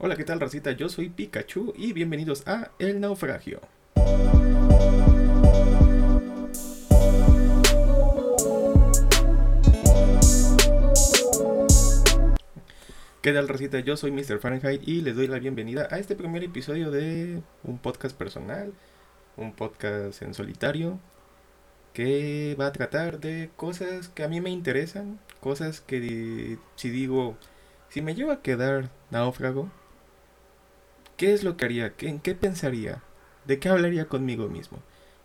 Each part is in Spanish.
Hola, ¿qué tal, racita? Yo soy Pikachu y bienvenidos a El Naufragio. ¿Qué tal, racita? Yo soy Mr. Fahrenheit y les doy la bienvenida a este primer episodio de un podcast personal, un podcast en solitario, que va a tratar de cosas que a mí me interesan, cosas que si digo, si me llevo a quedar náufrago, ¿qué es lo que haría? ¿Qué, ¿En qué pensaría? ¿De qué hablaría conmigo mismo?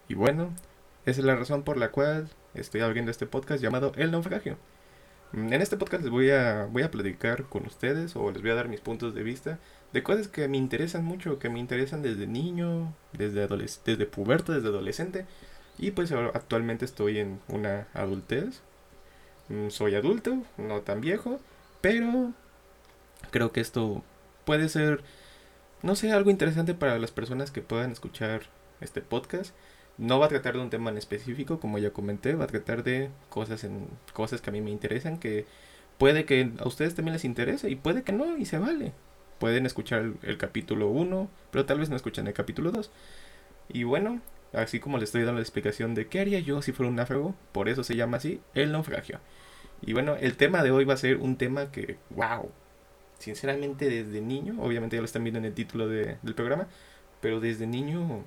Y bueno, esa es la razón por la cual estoy abriendo este podcast llamado El Naufragio. En este podcast les voy a, voy a platicar con ustedes o les voy a dar mis puntos de vista de cosas que me interesan mucho, que me interesan desde niño, desde, desde puberto, desde adolescente. Y pues actualmente estoy en una adultez. Mm, soy adulto, no tan viejo, pero creo que esto puede ser, no sé, algo interesante para las personas que puedan escuchar este podcast. No va a tratar de un tema en específico, como ya comenté, va a tratar de cosas en cosas que a mí me interesan, que puede que a ustedes también les interese y puede que no y se vale. Pueden escuchar el, capítulo 1, pero tal vez no escuchen el capítulo 2. Y bueno, así como les estoy dando la explicación de qué haría yo si fuera un náufrago, por eso se llama así el naufragio. Y bueno, el tema de hoy va a ser un tema que, wow, sinceramente desde niño, obviamente ya lo están viendo en el título de, del programa, pero desde niño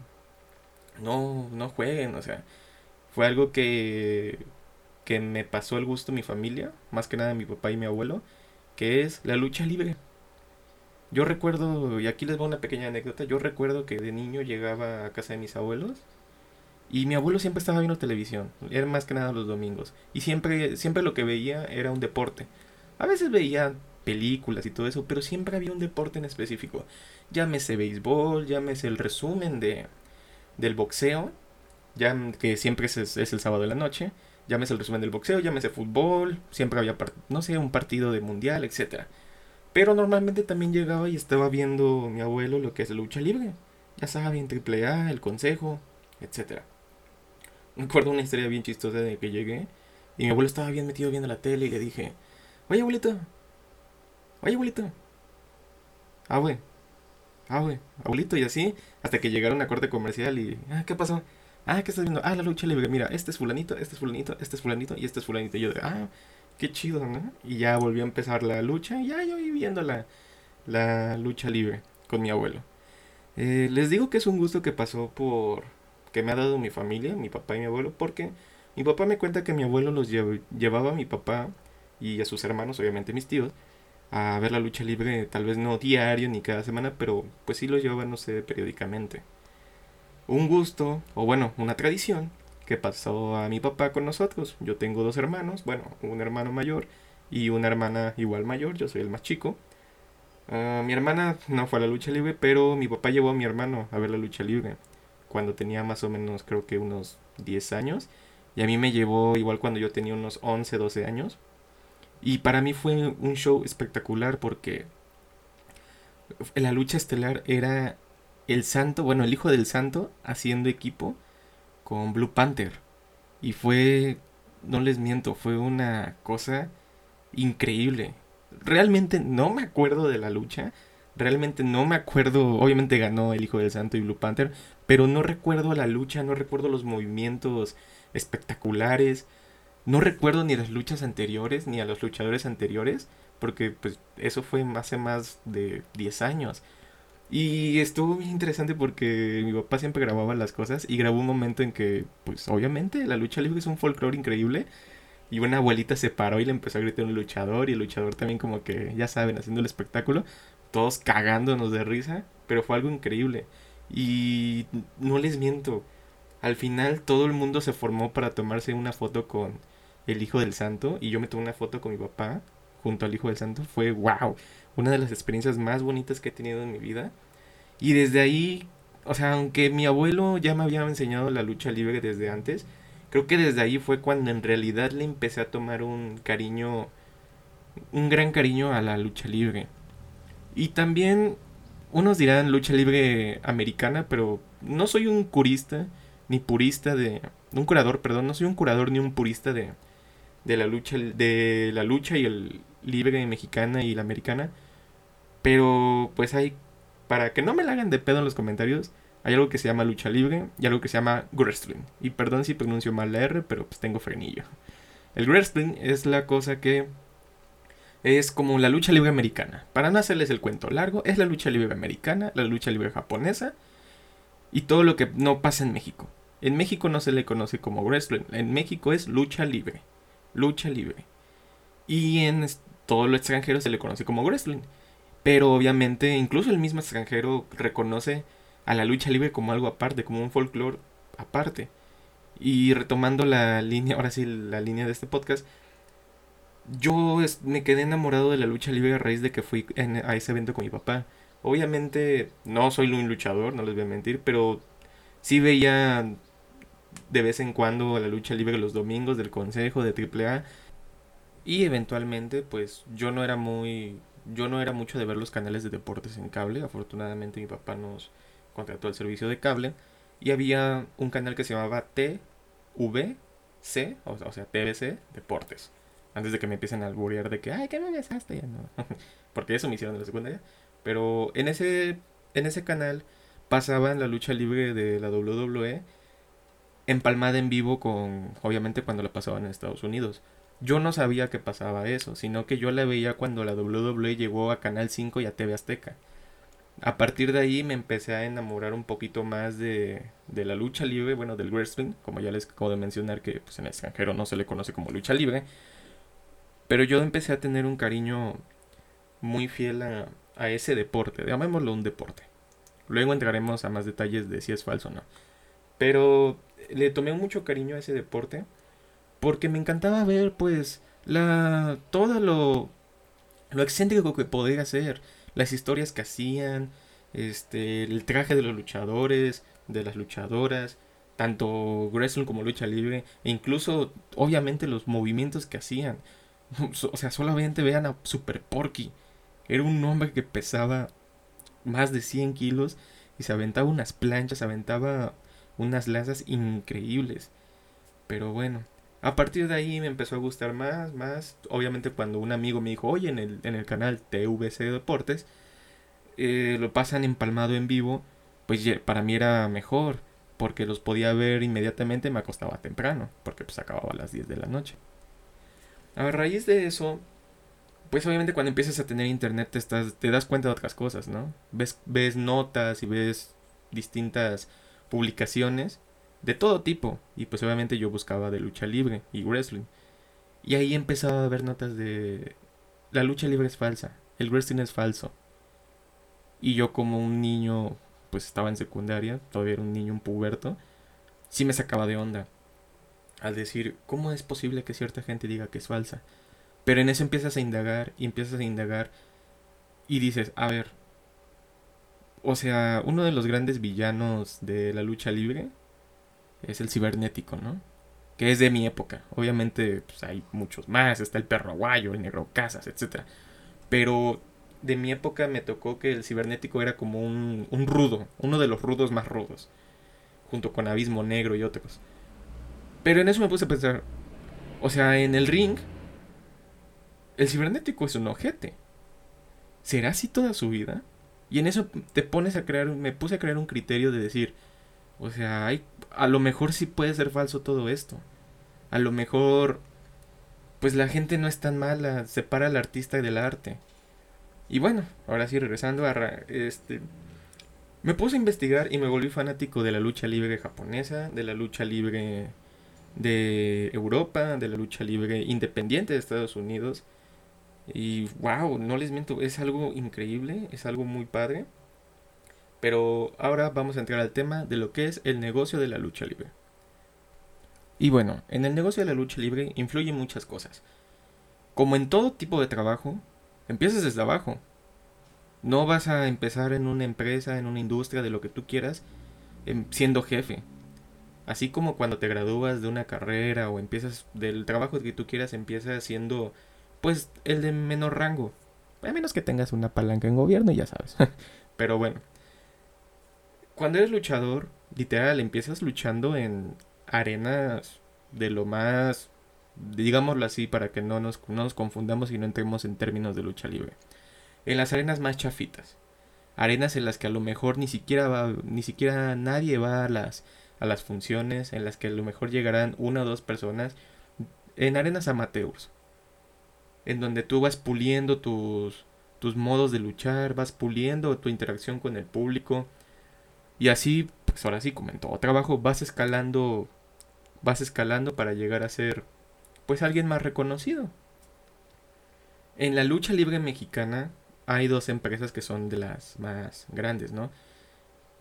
no, no jueguen, o sea, fue algo que, que me pasó el gusto mi familia, más que nada mi papá y mi abuelo, que es la lucha libre. Yo recuerdo, y aquí les voy una pequeña anécdota, yo recuerdo que de niño llegaba a casa de mis abuelos y mi abuelo siempre estaba viendo televisión, era más que nada los domingos, y siempre, siempre lo que veía era un deporte. A veces veía películas y todo eso, pero siempre había un deporte en específico. Llámese béisbol, llámese el resumen de, del boxeo, ya que siempre es, es, el sábado de la noche, llámese el resumen del boxeo, llámese fútbol, siempre había, no sé, un partido de mundial, etc. Pero normalmente también llegaba y estaba viendo mi abuelo lo que es lucha libre. Ya saben, triple A, el consejo, etc. Me acuerdo una historia bien chistosa de que llegué y mi abuelo estaba bien metido viendo la tele y le dije, oye abuelito, oye abuelito, ah, güey, ah, güey, abuelito, y así, hasta que llegaron a corte comercial y, ah, ¿qué pasó? Ah, ¿qué estás viendo? Ah, la lucha libre. Mira, este es fulanito, este es fulanito, este es fulanito y este es fulanito. Y yo de, ah, qué chido, ¿no? Y ya volvió a empezar la lucha y ya yo iba viendo la, lucha libre con mi abuelo. Eh, les digo que es un gusto que pasó por, que me ha dado mi familia, mi papá y mi abuelo, porque mi papá me cuenta que mi abuelo los llevaba a mi papá y a sus hermanos, obviamente mis tíos, a ver la lucha libre, tal vez no diario ni cada semana, pero pues sí lo llevaba, no sé, periódicamente. Un gusto, o bueno, una tradición que pasó a mi papá con nosotros. Yo tengo dos hermanos, bueno, un hermano mayor y una hermana igual mayor, yo soy el más chico. Ah, mi hermana no fue a la lucha libre, pero mi papá llevó a mi hermano a ver la lucha libre cuando tenía más o menos creo que unos 10 años. Y a mí me llevó igual cuando yo tenía unos 11, 12 años. Y para mí fue un show espectacular porque la lucha estelar era el santo, bueno, el hijo del santo haciendo equipo con Blue Panther. Y fue, no les miento, fue una cosa increíble. Realmente no me acuerdo de la lucha. Realmente no me acuerdo, obviamente ganó el Hijo del Santo y Blue Panther, pero no recuerdo la lucha, no recuerdo los movimientos espectaculares, no recuerdo ni las luchas anteriores, ni a los luchadores anteriores, porque pues eso fue hace más de 10 años. Y estuvo bien interesante porque mi papá siempre grababa las cosas y grabó un momento en que, pues obviamente, la lucha libre es un folclore increíble. Y una abuelita se paró y le empezó a gritar un luchador y el luchador también como que, ya saben, haciendo el espectáculo, todos cagándonos de risa, pero fue algo increíble. Y no les miento, al final todo el mundo se formó para tomarse una foto con el Hijo del Santo y yo me tomé una foto con mi papá junto al Hijo del Santo. Fue wow, una de las experiencias más bonitas que he tenido en mi vida. Y desde ahí, o sea, aunque mi abuelo ya me había enseñado la lucha libre desde antes, creo que desde ahí fue cuando en realidad le empecé a tomar un cariño, un gran cariño a la lucha libre. Y también, unos dirán lucha libre americana, pero no soy un curista, ni purista de... Un curador, perdón, no soy un curador ni un purista de, de la lucha de la lucha y el libre mexicana y la americana pero pues hay, para que no me la hagan de pedo en los comentarios, hay algo que se llama lucha libre y algo que se llama wrestling. Y perdón si pronuncio mal la R, pero pues tengo frenillo. El wrestling es la cosa que es como la lucha libre americana. Para no hacerles el cuento largo, es la lucha libre americana, la lucha libre japonesa y todo lo que no pasa en México. En México no se le conoce como wrestling, en México es lucha libre. Lucha libre. Y en todo lo extranjero se le conoce como wrestling. Pero obviamente incluso el mismo extranjero reconoce a la lucha libre como algo aparte, como un folclore aparte. Y retomando la línea, ahora sí, la línea de este podcast, yo me quedé enamorado de la lucha libre a raíz de que fui a ese evento con mi papá. Obviamente no soy un luchador, no les voy a mentir, pero sí veía de vez en cuando la lucha libre los domingos del consejo de AAA y eventualmente pues yo no era muy yo no era mucho de ver los canales de deportes en cable, afortunadamente mi papá nos contrató el servicio de cable y había un canal que se llamaba TVC, o sea, TVC Deportes. Antes de que me empiecen a alburear de que, ay, ¿qué me besaste? Ya no. Porque eso me hicieron en la secundaria. Pero en ese, en ese canal pasaban la lucha libre de la WWE empalmada en vivo con, obviamente, cuando la pasaban en Estados Unidos. Yo no sabía que pasaba eso, sino que yo la veía cuando la WWE llegó a Canal 5 y a TV Azteca a partir de ahí me empecé a enamorar un poquito más de, de la lucha libre, bueno, del wrestling, como ya les acabo de mencionar que pues, en el extranjero no se le conoce como lucha libre. Pero yo empecé a tener un cariño muy fiel a, a ese deporte, llamémoslo un deporte. Luego entraremos a más detalles de si es falso o no. Pero le tomé mucho cariño a ese deporte porque me encantaba ver pues la todo lo lo excéntrico que podía hacer las historias que hacían, este, el traje de los luchadores, de las luchadoras, tanto wrestling como lucha libre, e incluso obviamente los movimientos que hacían. O sea, solamente vean a Super Porky. Era un hombre que pesaba más de 100 kilos y se aventaba unas planchas, aventaba unas lanzas increíbles. Pero bueno, a partir de ahí me empezó a gustar más, más. Obviamente cuando un amigo me dijo, oye, en el, en el canal TVC Deportes, eh, lo pasan empalmado en vivo, pues para mí era mejor, porque los podía ver inmediatamente, me acostaba temprano, porque pues acababa a las 10 de la noche. A raíz de eso, pues obviamente cuando empiezas a tener internet te, estás, te das cuenta de otras cosas, ¿no? Ves, ves notas y ves distintas publicaciones de todo tipo. Y pues obviamente yo buscaba de lucha libre y wrestling. Y ahí empezaba a ver notas de... La lucha libre es falsa, el wrestling es falso. Y yo como un niño, pues estaba en secundaria, todavía era un niño, un puberto, sí me sacaba de onda. Al decir, ¿cómo es posible que cierta gente diga que es falsa? Pero en eso empiezas a indagar y empiezas a indagar y dices, a ver, o sea, uno de los grandes villanos de la lucha libre es el cibernético, ¿no? Que es de mi época. Obviamente pues, hay muchos más. Está el perro aguayo, el negro casas, etc. Pero de mi época me tocó que el cibernético era como un, un rudo. Uno de los rudos más rudos. Junto con Abismo Negro y otros. Pero en eso me puse a pensar. O sea, en el ring. El cibernético es un ojete. ¿Será así toda su vida? Y en eso te pones a crear. Me puse a crear un criterio de decir. O sea, hay, a lo mejor sí puede ser falso todo esto. A lo mejor, pues la gente no es tan mala, separa al artista del arte. Y bueno, ahora sí, regresando a... Este, me puse a investigar y me volví fanático de la lucha libre japonesa, de la lucha libre de Europa, de la lucha libre independiente de Estados Unidos. Y wow, no les miento, es algo increíble, es algo muy padre. Pero ahora vamos a entrar al tema de lo que es el negocio de la lucha libre. Y bueno, en el negocio de la lucha libre influyen muchas cosas. Como en todo tipo de trabajo, empiezas desde abajo. No vas a empezar en una empresa, en una industria, de lo que tú quieras, em, siendo jefe. Así como cuando te gradúas de una carrera o empiezas del trabajo que tú quieras, empiezas siendo pues el de menor rango. A menos que tengas una palanca en gobierno, ya sabes. Pero bueno, cuando eres luchador, literal, empiezas luchando en arenas de lo más, digámoslo así, para que no nos, confundamos y no entremos en términos de lucha libre. En las arenas más chafitas. arenas en las que a lo mejor ni siquiera va, ni siquiera nadie va a las, a las funciones, en las que a lo mejor llegarán una o dos personas, en arenas amateurs, en donde tú vas puliendo tus, tus modos de luchar, vas puliendo tu interacción con el público, y así, pues ahora sí, como en todo trabajo, vas escalando, vas escalando para llegar a ser, pues alguien más reconocido. En la lucha libre mexicana, hay dos empresas que son de las más grandes, ¿no?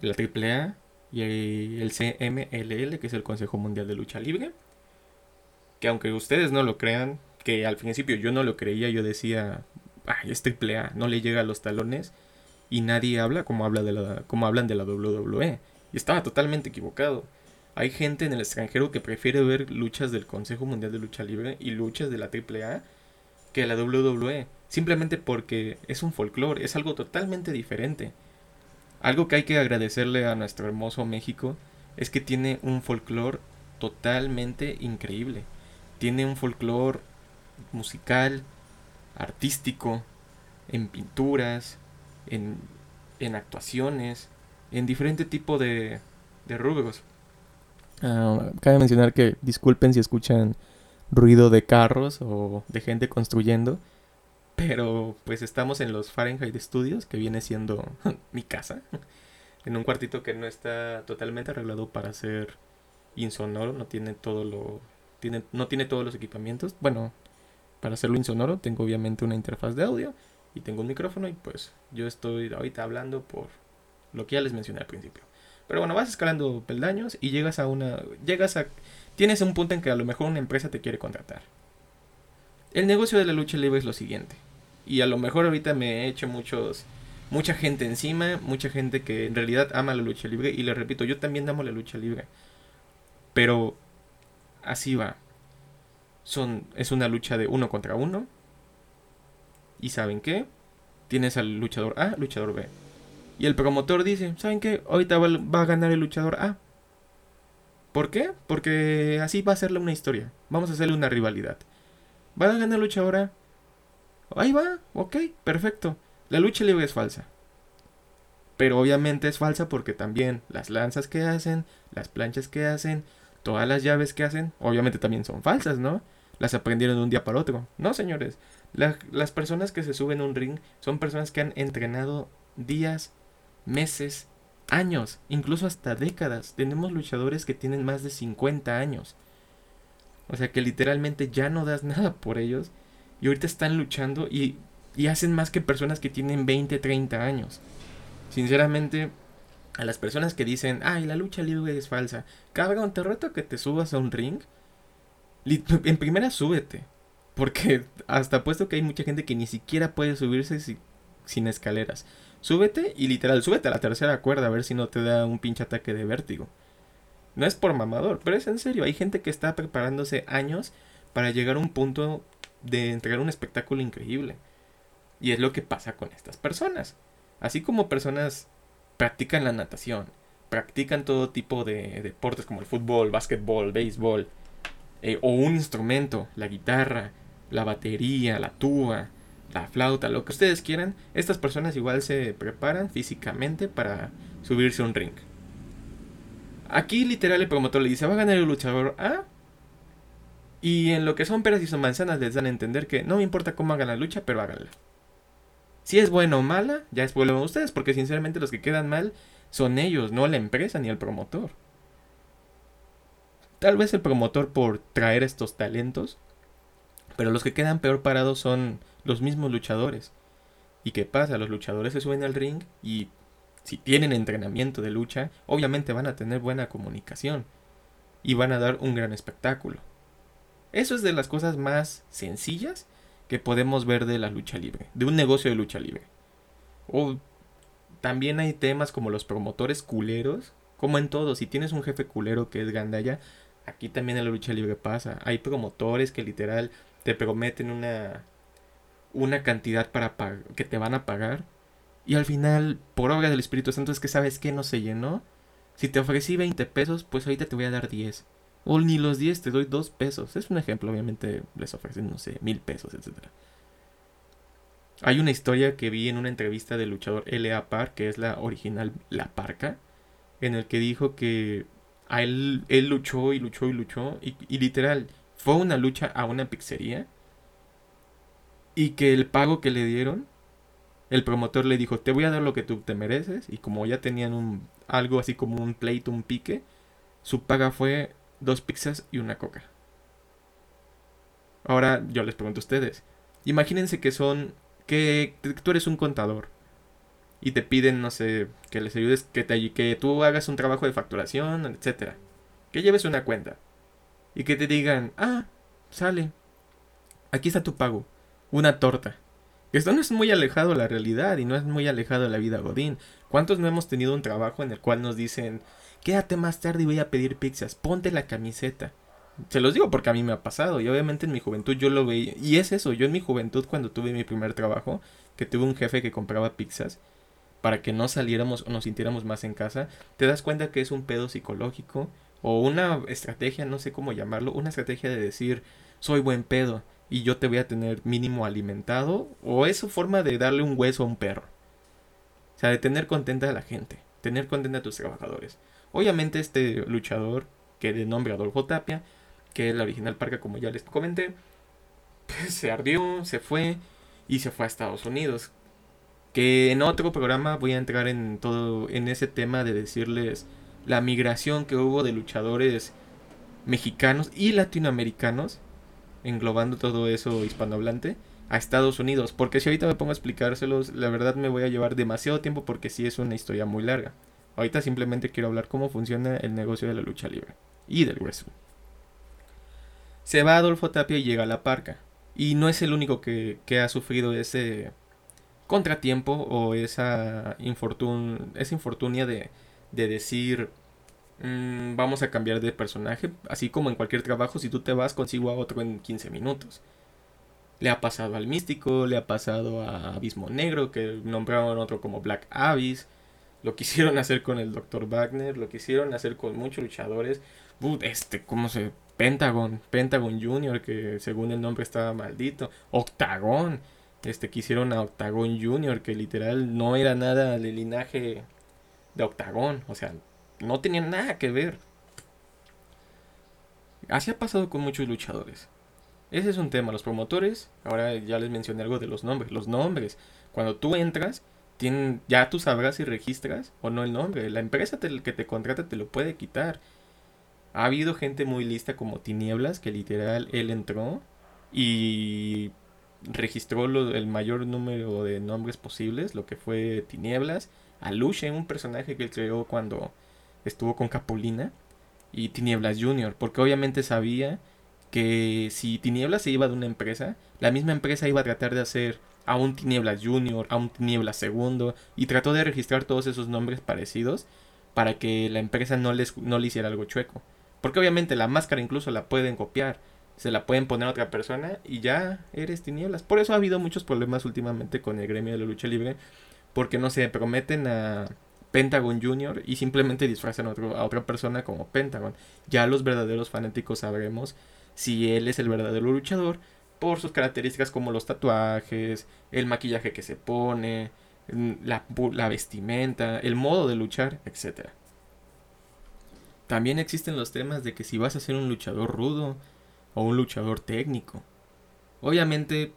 La AAA y el CMLL, que es el Consejo Mundial de Lucha Libre. Que aunque ustedes no lo crean, que al principio yo no lo creía, yo decía, ay, es AAA, no le llega a los talones y nadie habla como, habla de la, como hablan de la WWE. Y estaba totalmente equivocado. Hay gente en el extranjero que prefiere ver luchas del Consejo Mundial de Lucha Libre y luchas de la AAA que la WWE. Simplemente porque es un folclore, es algo totalmente diferente. Algo que hay que agradecerle a nuestro hermoso México es que tiene un folclore totalmente increíble. Tiene un folclore musical, artístico, en pinturas, en, en actuaciones, en diferente tipo de, de rubros. Ah, cabe mencionar que disculpen si escuchan ruido de carros o de gente construyendo. Pero pues estamos en los Fahrenheit Studios, que viene siendo mi casa. En un cuartito que no está totalmente arreglado para ser insonoro, no tiene todo lo tiene no tiene todos los equipamientos. Bueno, para hacerlo insonoro tengo obviamente una interfaz de audio y tengo un micrófono y pues yo estoy ahorita hablando por lo que ya les mencioné al principio. Pero bueno, vas escalando peldaños y llegas a una llegas a tienes un punto en que a lo mejor una empresa te quiere contratar. El negocio de la lucha libre es lo siguiente. Y a lo mejor ahorita me he hecho muchos mucha gente encima, mucha gente que en realidad ama la lucha libre y le repito, yo también amo la lucha libre. Pero así va. Son es una lucha de uno contra uno. ¿Y saben qué? Tienes al luchador A, luchador B. Y el promotor dice, ¿saben qué? Ahorita va a ganar el luchador A. ¿Por qué? Porque así va a serle una historia. Vamos a hacerle una rivalidad. ¿Va a ganar lucha ahora? Ahí va, ok, perfecto. La lucha libre es falsa. Pero obviamente es falsa porque también las lanzas que hacen, las planchas que hacen, todas las llaves que hacen, obviamente también son falsas, ¿no? Las aprendieron de un día para otro. No, señores. las personas que se suben a un ring son personas que han entrenado días, meses, años, incluso hasta décadas. Tenemos luchadores que tienen más de 50 años. O sea que literalmente ya no das nada por ellos. Y ahorita están luchando y, y hacen más que personas que tienen 20, 30 años. Sinceramente, a las personas que dicen, ay, la lucha libre es falsa. Cabrón, te reto que te subas a un ring. En primera, súbete. Porque hasta puesto que hay mucha gente que ni siquiera puede subirse sin escaleras súbete y literal, súbete a la tercera cuerda a ver si no te da un pinche ataque de vértigo. No es por mamador, pero es en serio. Hay gente que está preparándose años para llegar a un punto de entregar un espectáculo increíble. Y es lo que pasa con estas personas. Así como personas practican la natación, practican todo tipo de deportes como el fútbol, básquetbol, béisbol, eh, o un instrumento, la guitarra, la batería, la tuba, la flauta, lo que ustedes quieran, estas personas igual se preparan físicamente para subirse a un ring. Aquí literal el promotor le dice, va a ganar el luchador A. Y en lo que son peras y son manzanas les dan a entender que no me importa cómo hagan la lucha, pero háganla. Si es buena o mala, ya es problema de ustedes, porque sinceramente los que quedan mal son ellos, no la empresa ni el promotor. Tal vez el promotor por traer estos talentos, pero los que quedan peor parados son los mismos luchadores. ¿Y qué pasa? Los luchadores se suben al ring y si tienen entrenamiento de lucha, obviamente van a tener buena comunicación y van a dar un gran espectáculo. Eso es de las cosas más sencillas que podemos ver de la lucha libre, de un negocio de lucha libre. O también hay temas como los promotores culeros, como en todo, si tienes un jefe culero que es Gandaya, aquí también en la lucha libre pasa. Hay promotores que literal te prometen una una cantidad para que te van a pagar. Y al final, por obra del Espíritu Santo, es que sabes que no se llenó. Si te ofrecí 20 pesos, pues ahorita te voy a dar 10. O ni los 10, te doy 2 pesos. Es un ejemplo, obviamente les ofrecen, no sé, mil pesos, etc. Hay una historia que vi en una entrevista del luchador L.A. Park, que es la original La Parca, en el que dijo que a él, él luchó y luchó y luchó, y, literal, fue una lucha a una pizzería, y que el pago que le dieron, el promotor le dijo, te voy a dar lo que tú te mereces, y como ya tenían un, algo así como un pleito, un pique, su paga fue dos pizzas y una coca. Ahora yo les pregunto a ustedes, imagínense que son que tú eres un contador y te piden, no sé, que les ayudes, que, te, que tú hagas un trabajo de facturación, etcétera. Que lleves una cuenta y que te digan, ah, sale, aquí está tu pago, una torta. Esto no es muy alejado de la realidad y no es muy alejado de la vida Godín. ¿Cuántos no hemos tenido un trabajo en el cual nos dicen, quédate más tarde y voy a pedir pizzas, ponte la camiseta? Se los digo porque a mí me ha pasado y obviamente en mi juventud yo lo veía. Y es eso, yo en mi juventud cuando tuve mi primer trabajo, que tuve un jefe que compraba pizzas, para que no saliéramos o nos sintiéramos más en casa, te das cuenta que es un pedo psicológico o una estrategia, no sé cómo llamarlo, una estrategia de decir, soy buen pedo y yo te voy a tener mínimo alimentado o es su forma de darle un hueso a un perro. O sea, de tener contenta a la gente, tener contenta a tus trabajadores. Obviamente este luchador, que de nombre Adolfo Tapia, que es la original parca como ya les comenté, pues se ardió, se fue y se fue a Estados Unidos. Que en otro programa voy a entrar en todo en ese tema de decirles la migración que hubo de luchadores mexicanos y latinoamericanos, englobando todo eso hispanohablante, a Estados Unidos. Porque si ahorita me pongo a explicárselos, la verdad me voy a llevar demasiado tiempo porque sí es una historia muy larga. Ahorita simplemente quiero hablar cómo funciona el negocio de la lucha libre y del wrestling. Se va Adolfo Tapia y llega a la parca. Y no es el único que, ha sufrido ese contratiempo o esa, infortun esa infortunia de, de decir mm, vamos a cambiar de personaje. Así como en cualquier trabajo, si tú te vas consigo a otro en 15 minutos. Le ha pasado al Místico, le ha pasado a Abismo Negro, que nombraron otro como Black Abyss. Lo quisieron hacer con el Dr. Wagner, lo quisieron hacer con muchos luchadores. este, ¿cómo se Pentagon, Pentagon Junior, que según el nombre estaba maldito, Octagon, este quisieron a Octagon Junior, que literal no era nada del linaje de Octagon, o sea, no tenía nada que ver. Así ha pasado con muchos luchadores. Ese es un tema, los promotores, ahora ya les mencioné algo de los nombres, los nombres, cuando tú entras, tienen, ya tú sabrás si registras o no el nombre, la empresa que te contrata te lo puede quitar ha habido gente muy lista como Tinieblas, que literal él entró y registró el mayor número de nombres posibles, lo que fue Tinieblas, Aluche, un personaje que él creó cuando estuvo con Capulina, y Tinieblas Junior, porque obviamente sabía que si Tinieblas se iba de una empresa, la misma empresa iba a tratar de hacer a un Tinieblas Junior, a un Tinieblas Segundo, y trató de registrar todos esos nombres parecidos para que la empresa no, les, no le hiciera algo chueco. Porque obviamente la máscara incluso la pueden copiar. Se la pueden poner a otra persona y ya eres tinieblas. Por eso ha habido muchos problemas últimamente con el gremio de la lucha libre. Porque no se prometen a Pentagon Jr. y simplemente disfrazan a, a otra persona como Pentagon. Ya los verdaderos fanáticos sabremos si él es el verdadero luchador por sus características como los tatuajes, el maquillaje que se pone, la, la vestimenta, el modo de luchar, etcétera. También existen los temas de que si vas a ser un luchador rudo o un luchador técnico. Obviamente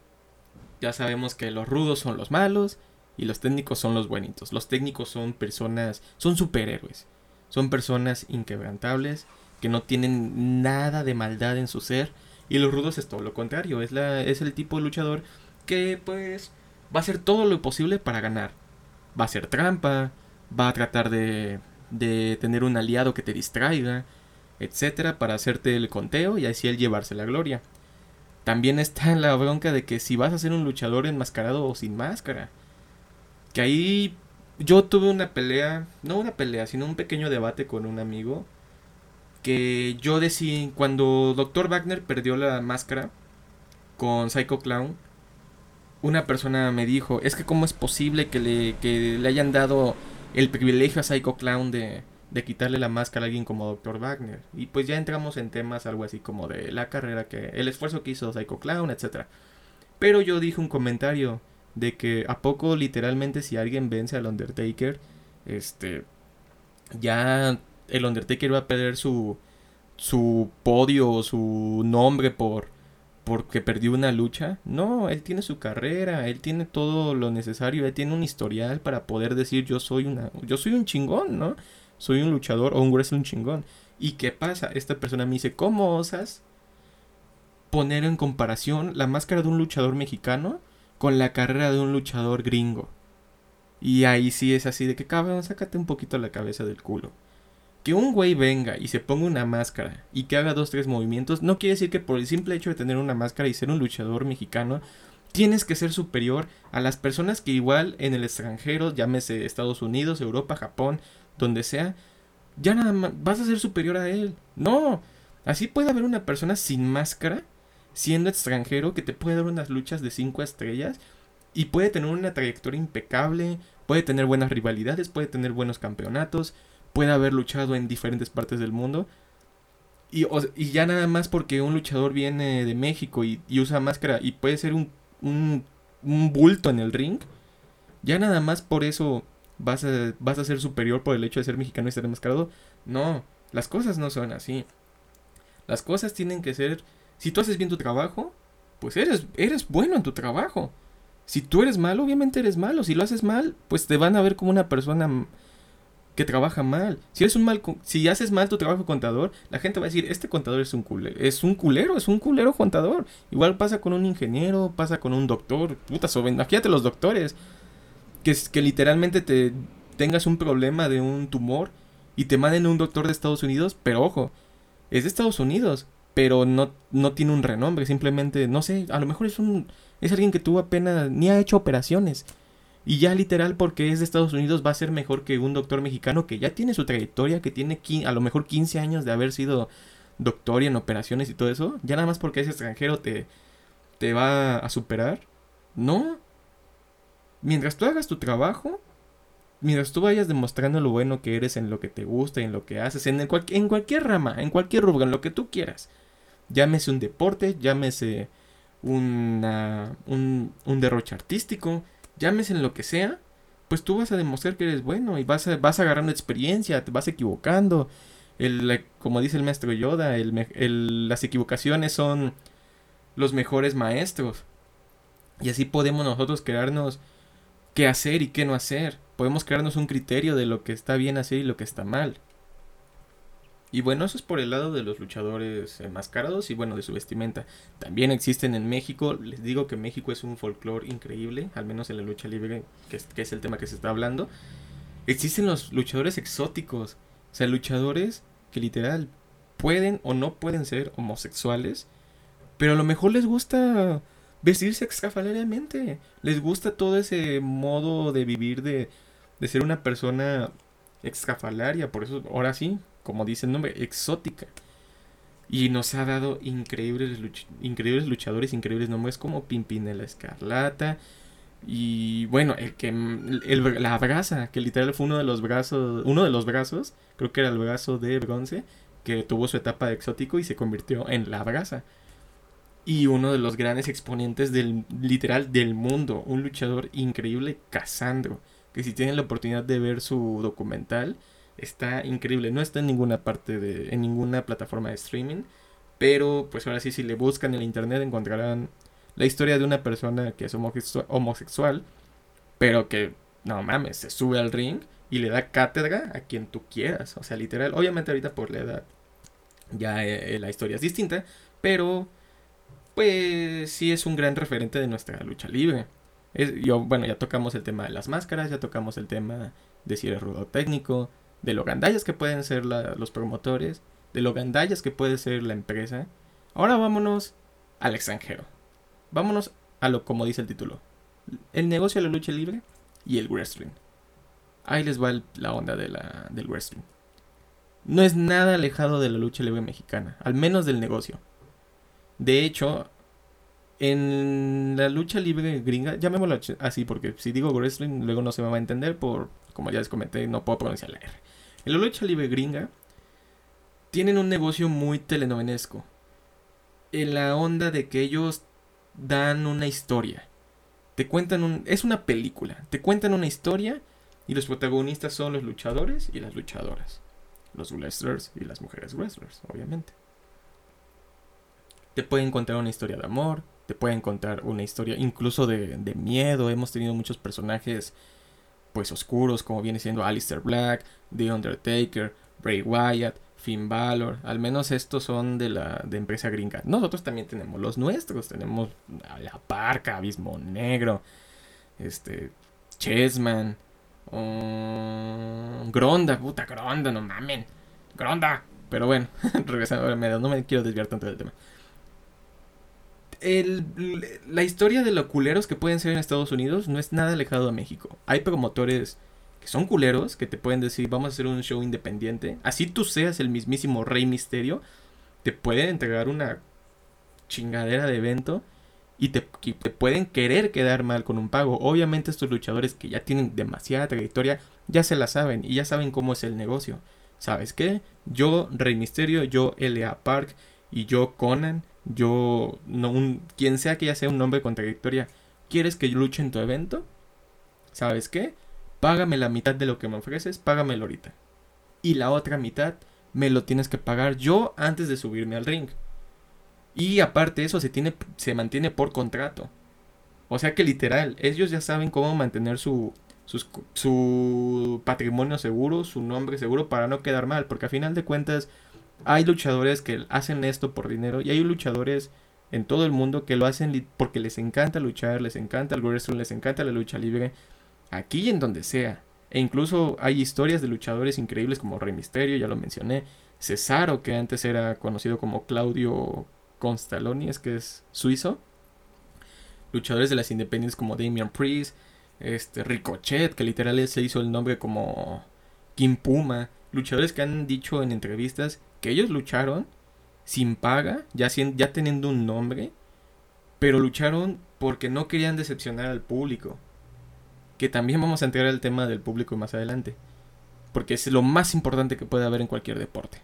ya sabemos que los rudos son los malos y los técnicos son los buenitos. Los técnicos son personas, son superhéroes. Son personas inquebrantables que no tienen nada de maldad en su ser. Y los rudos es todo lo contrario. Es, la, es el tipo de luchador que pues va a hacer todo lo posible para ganar. Va a hacer trampa, va a tratar de de tener un aliado que te distraiga, etcétera, para hacerte el conteo y así él llevarse la gloria. También está la bronca de que si vas a ser un luchador enmascarado o sin máscara. Que ahí yo tuve una pelea, no una pelea, sino un pequeño debate con un amigo. Que yo decía, cuando Dr. Wagner perdió la máscara con Psycho Clown, una persona me dijo, es que cómo es posible que le, que le hayan dado el privilegio a Psycho Clown de, de quitarle la máscara a alguien como Dr. Wagner. Y pues ya entramos en temas algo así como de la carrera que, el esfuerzo que hizo Psycho Clown, etc. Pero yo dije un comentario, de que a poco literalmente si alguien vence al Undertaker, este, ya el Undertaker va a perder su, su podio su nombre por porque perdió una lucha. No, él tiene su carrera, él tiene todo lo necesario, él tiene un historial para poder decir yo soy una yo soy un chingón, ¿no? Soy un luchador o un wrestler un chingón. ¿Y qué pasa? Esta persona me dice, "¿Cómo osas poner en comparación la máscara de un luchador mexicano con la carrera de un luchador gringo?" Y ahí sí es así de que, cabrón, sácate un poquito la cabeza del culo que un güey venga y se ponga una máscara y que haga dos, tres movimientos, no quiere decir que por el simple hecho de tener una máscara y ser un luchador mexicano, tienes que ser superior a las personas que igual en el extranjero, llámese Estados Unidos, Europa, Japón, donde sea, ya nada más vas a ser superior a él. No, así puede haber una persona sin máscara, siendo extranjero, que te puede dar unas luchas de cinco estrellas y puede tener una trayectoria impecable, puede tener buenas rivalidades, puede tener buenos campeonatos, puede haber luchado en diferentes partes del mundo. Y, y ya nada más porque un luchador viene de México y, usa máscara y puede ser un, un, un, bulto en el ring, ya nada más por eso vas a, vas a ser superior por el hecho de ser mexicano y ser enmascarado. No, las cosas no son así. Las cosas tienen que ser, si tú haces bien tu trabajo, pues eres, eres bueno en tu trabajo. Si tú eres malo, obviamente eres malo. Si lo haces mal, pues te van a ver como una persona que trabaja mal. Si eres un mal, si haces mal tu trabajo contador, la gente va a decir, este contador es un culero, es un culero, es un culero contador. Igual pasa con un ingeniero, pasa con un doctor, puta, imagínate los doctores, que, que literalmente te tengas un problema de un tumor y te manden a un doctor de Estados Unidos, pero ojo, es de Estados Unidos, pero no, no tiene un renombre, simplemente, no sé, a lo mejor es un, es alguien que tuvo apenas, ni ha hecho operaciones. Y ya literal porque es de Estados Unidos va a ser mejor que un doctor mexicano que ya tiene su trayectoria, que tiene a lo mejor 15 años de haber sido doctor en operaciones y todo eso. Ya nada más porque es extranjero te, te va a superar. No. Mientras tú hagas tu trabajo, mientras tú vayas demostrando lo bueno que eres en lo que te gusta, en lo que haces, en, en cualquier rama, en cualquier rubro, en lo que tú quieras. Llámese un deporte, llámese una, un, un derroche artístico, llámese en lo que sea, pues tú vas a demostrar que eres bueno y vas, vas agarrando experiencia, te vas equivocando. El, como dice el maestro Yoda, el, las equivocaciones son los mejores maestros. Y así podemos nosotros crearnos qué hacer y qué no hacer. Podemos crearnos un criterio de lo que está bien hacer y lo que está mal. Y bueno, eso es por el lado de los luchadores enmascarados y bueno, de su vestimenta. También existen en México, les digo que México es un folclore increíble, al menos en la lucha libre, que es, que es el tema que se está hablando. Existen los luchadores exóticos, o sea, luchadores que literal pueden o no pueden ser homosexuales, pero a lo mejor les gusta vestirse extrafalariamente, les gusta todo ese modo de vivir de, de ser una persona extrafalaria, por eso ahora sí, como dice el nombre, exótica. Y nos ha dado increíbles, increíbles luchadores, increíbles nombres como Pimpinela Escarlata. Y bueno, el que la brasa, que literal fue uno de los brazos, uno de los brazos, creo que era el brazo de bronce, que tuvo su etapa de exótico y se convirtió en la brasa. Y uno de los grandes exponentes del literal del mundo, un luchador increíble, Casandro, que si tienen la oportunidad de ver su documental, Está increíble. No está en ninguna parte de. en ninguna plataforma de streaming. Pero pues ahora sí, si le buscan en el internet encontrarán la historia de una persona que es homosexual. Pero que, no mames, se sube al ring y le da cátedra a quien tú quieras. O sea, literal. Obviamente ahorita por la edad ya eh, la historia es distinta. Pero pues sí es un gran referente de nuestra lucha libre. yo, bueno, ya tocamos el tema de las máscaras, ya tocamos el tema de si eres rudo técnico, de lo gandallas que pueden ser los promotores, de lo gandallas que puede ser la empresa. Ahora vámonos al extranjero. Vámonos a lo como dice el título. El negocio de la lucha libre y el wrestling. Ahí les va la onda del wrestling. No es nada alejado de la lucha libre mexicana, al menos del negocio. De hecho, en la lucha libre gringa, llamémoslo así porque si digo wrestling luego no se me va a entender por, como ya les comenté, no puedo pronunciar la R. En la lucha libre gringa tienen un negocio muy telenovenesco. En la onda de que ellos dan una historia. Te cuentan un... Es una película. Te cuentan una historia y los protagonistas son los luchadores y las luchadoras. Los wrestlers y las mujeres wrestlers, obviamente. Te pueden contar una historia de amor, te pueden contar una historia incluso de, miedo. Hemos tenido muchos personajes pues oscuros como viene siendo Alistair Black, The Undertaker, Bray Wyatt, Finn Balor, al menos estos son de la de empresa gringa. Nosotros también tenemos los nuestros, tenemos a La Parca, Abismo Negro, este Chessman, um, Gronda, puta Gronda, no mamen. Gronda. Pero bueno, regresando a la no me quiero desviar tanto del tema. La historia de los culeros que pueden ser en Estados Unidos no es nada alejado a México. Hay promotores son culeros que te pueden decir, vamos a hacer un show independiente. Así tú seas el mismísimo Rey Misterio, te pueden entregar una chingadera de evento y te, te, pueden querer quedar mal con un pago. Obviamente estos luchadores que ya tienen demasiada trayectoria ya se la saben y ya saben cómo es el negocio. ¿Sabes qué? Yo, Rey Misterio, yo, L.A. Park y yo, Conan, yo, no, un, quien sea que ya sea un nombre con trayectoria, ¿quieres que yo luche en tu evento? ¿Sabes qué? págame la mitad de lo que me ofreces, págamelo ahorita. Y la otra mitad me lo tienes que pagar yo antes de subirme al ring. Y aparte eso se, tiene, se mantiene por contrato. O sea que literal, ellos ya saben cómo mantener su, su patrimonio seguro, su nombre seguro para no quedar mal. Porque a final de cuentas hay luchadores que hacen esto por dinero y hay luchadores en todo el mundo que lo hacen porque les encanta luchar, les encanta el wrestling, les encanta la lucha libre aquí y en donde sea. E incluso hay historias de luchadores increíbles como Rey Misterio, ya lo mencioné. Cesaro, que antes era conocido como Claudio Constaloni, es que es suizo. Luchadores de las independientes como Damian Priest, este, Ricochet, que literal se hizo el nombre como Kim Puma. Luchadores que han dicho en entrevistas que ellos lucharon sin paga, ya, ya teniendo un nombre, pero lucharon porque no querían decepcionar al público que también vamos a entrar al tema del público más adelante. Porque es lo más importante que puede haber en cualquier deporte.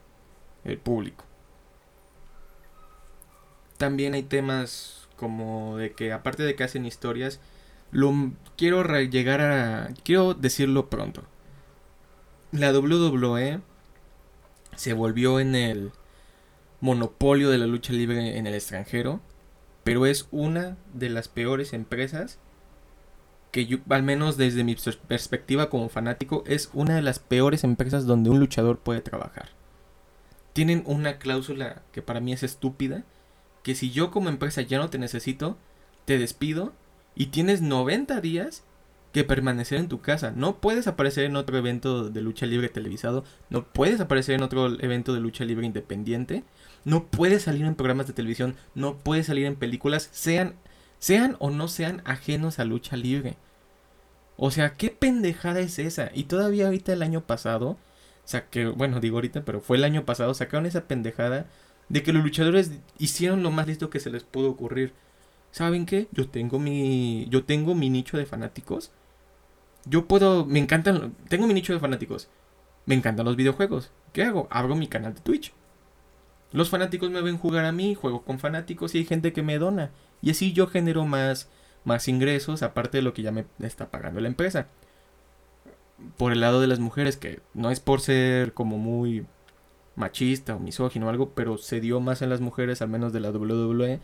El público. También hay temas como de que aparte de que hacen historias, lo quiero llegar a quiero decirlo pronto. La WWE se volvió en el monopolio de la lucha libre en el extranjero, pero es una de las peores empresas que yo, al menos desde mi perspectiva como fanático, es una de las peores empresas donde un luchador puede trabajar. Tienen una cláusula que para mí es estúpida, que si yo como empresa ya no te necesito, te despido y tienes 90 días que permanecer en tu casa. No puedes aparecer en otro evento de lucha libre televisado, no puedes aparecer en otro evento de lucha libre independiente, no puedes salir en programas de televisión, no puedes salir en películas, sean sean o no sean ajenos a lucha libre. O sea, ¿qué pendejada es esa? Y todavía ahorita el año pasado, saqué, bueno, digo ahorita, pero fue el año pasado, sacaron esa pendejada de que los luchadores hicieron lo más listo que se les pudo ocurrir. ¿Saben qué? Yo tengo mi yo tengo mi nicho de fanáticos. Yo puedo, me encantan, tengo mi nicho de fanáticos. Me encantan los videojuegos. ¿Qué hago? Abro mi canal de Twitch. Los fanáticos me ven jugar a mí, juego con fanáticos y hay gente que me dona. Y así yo genero más, más ingresos aparte de lo que ya me está pagando la empresa. Por el lado de las mujeres, que no es por ser como muy machista o misógino o algo, pero se dio más en las mujeres, al menos de la WWE,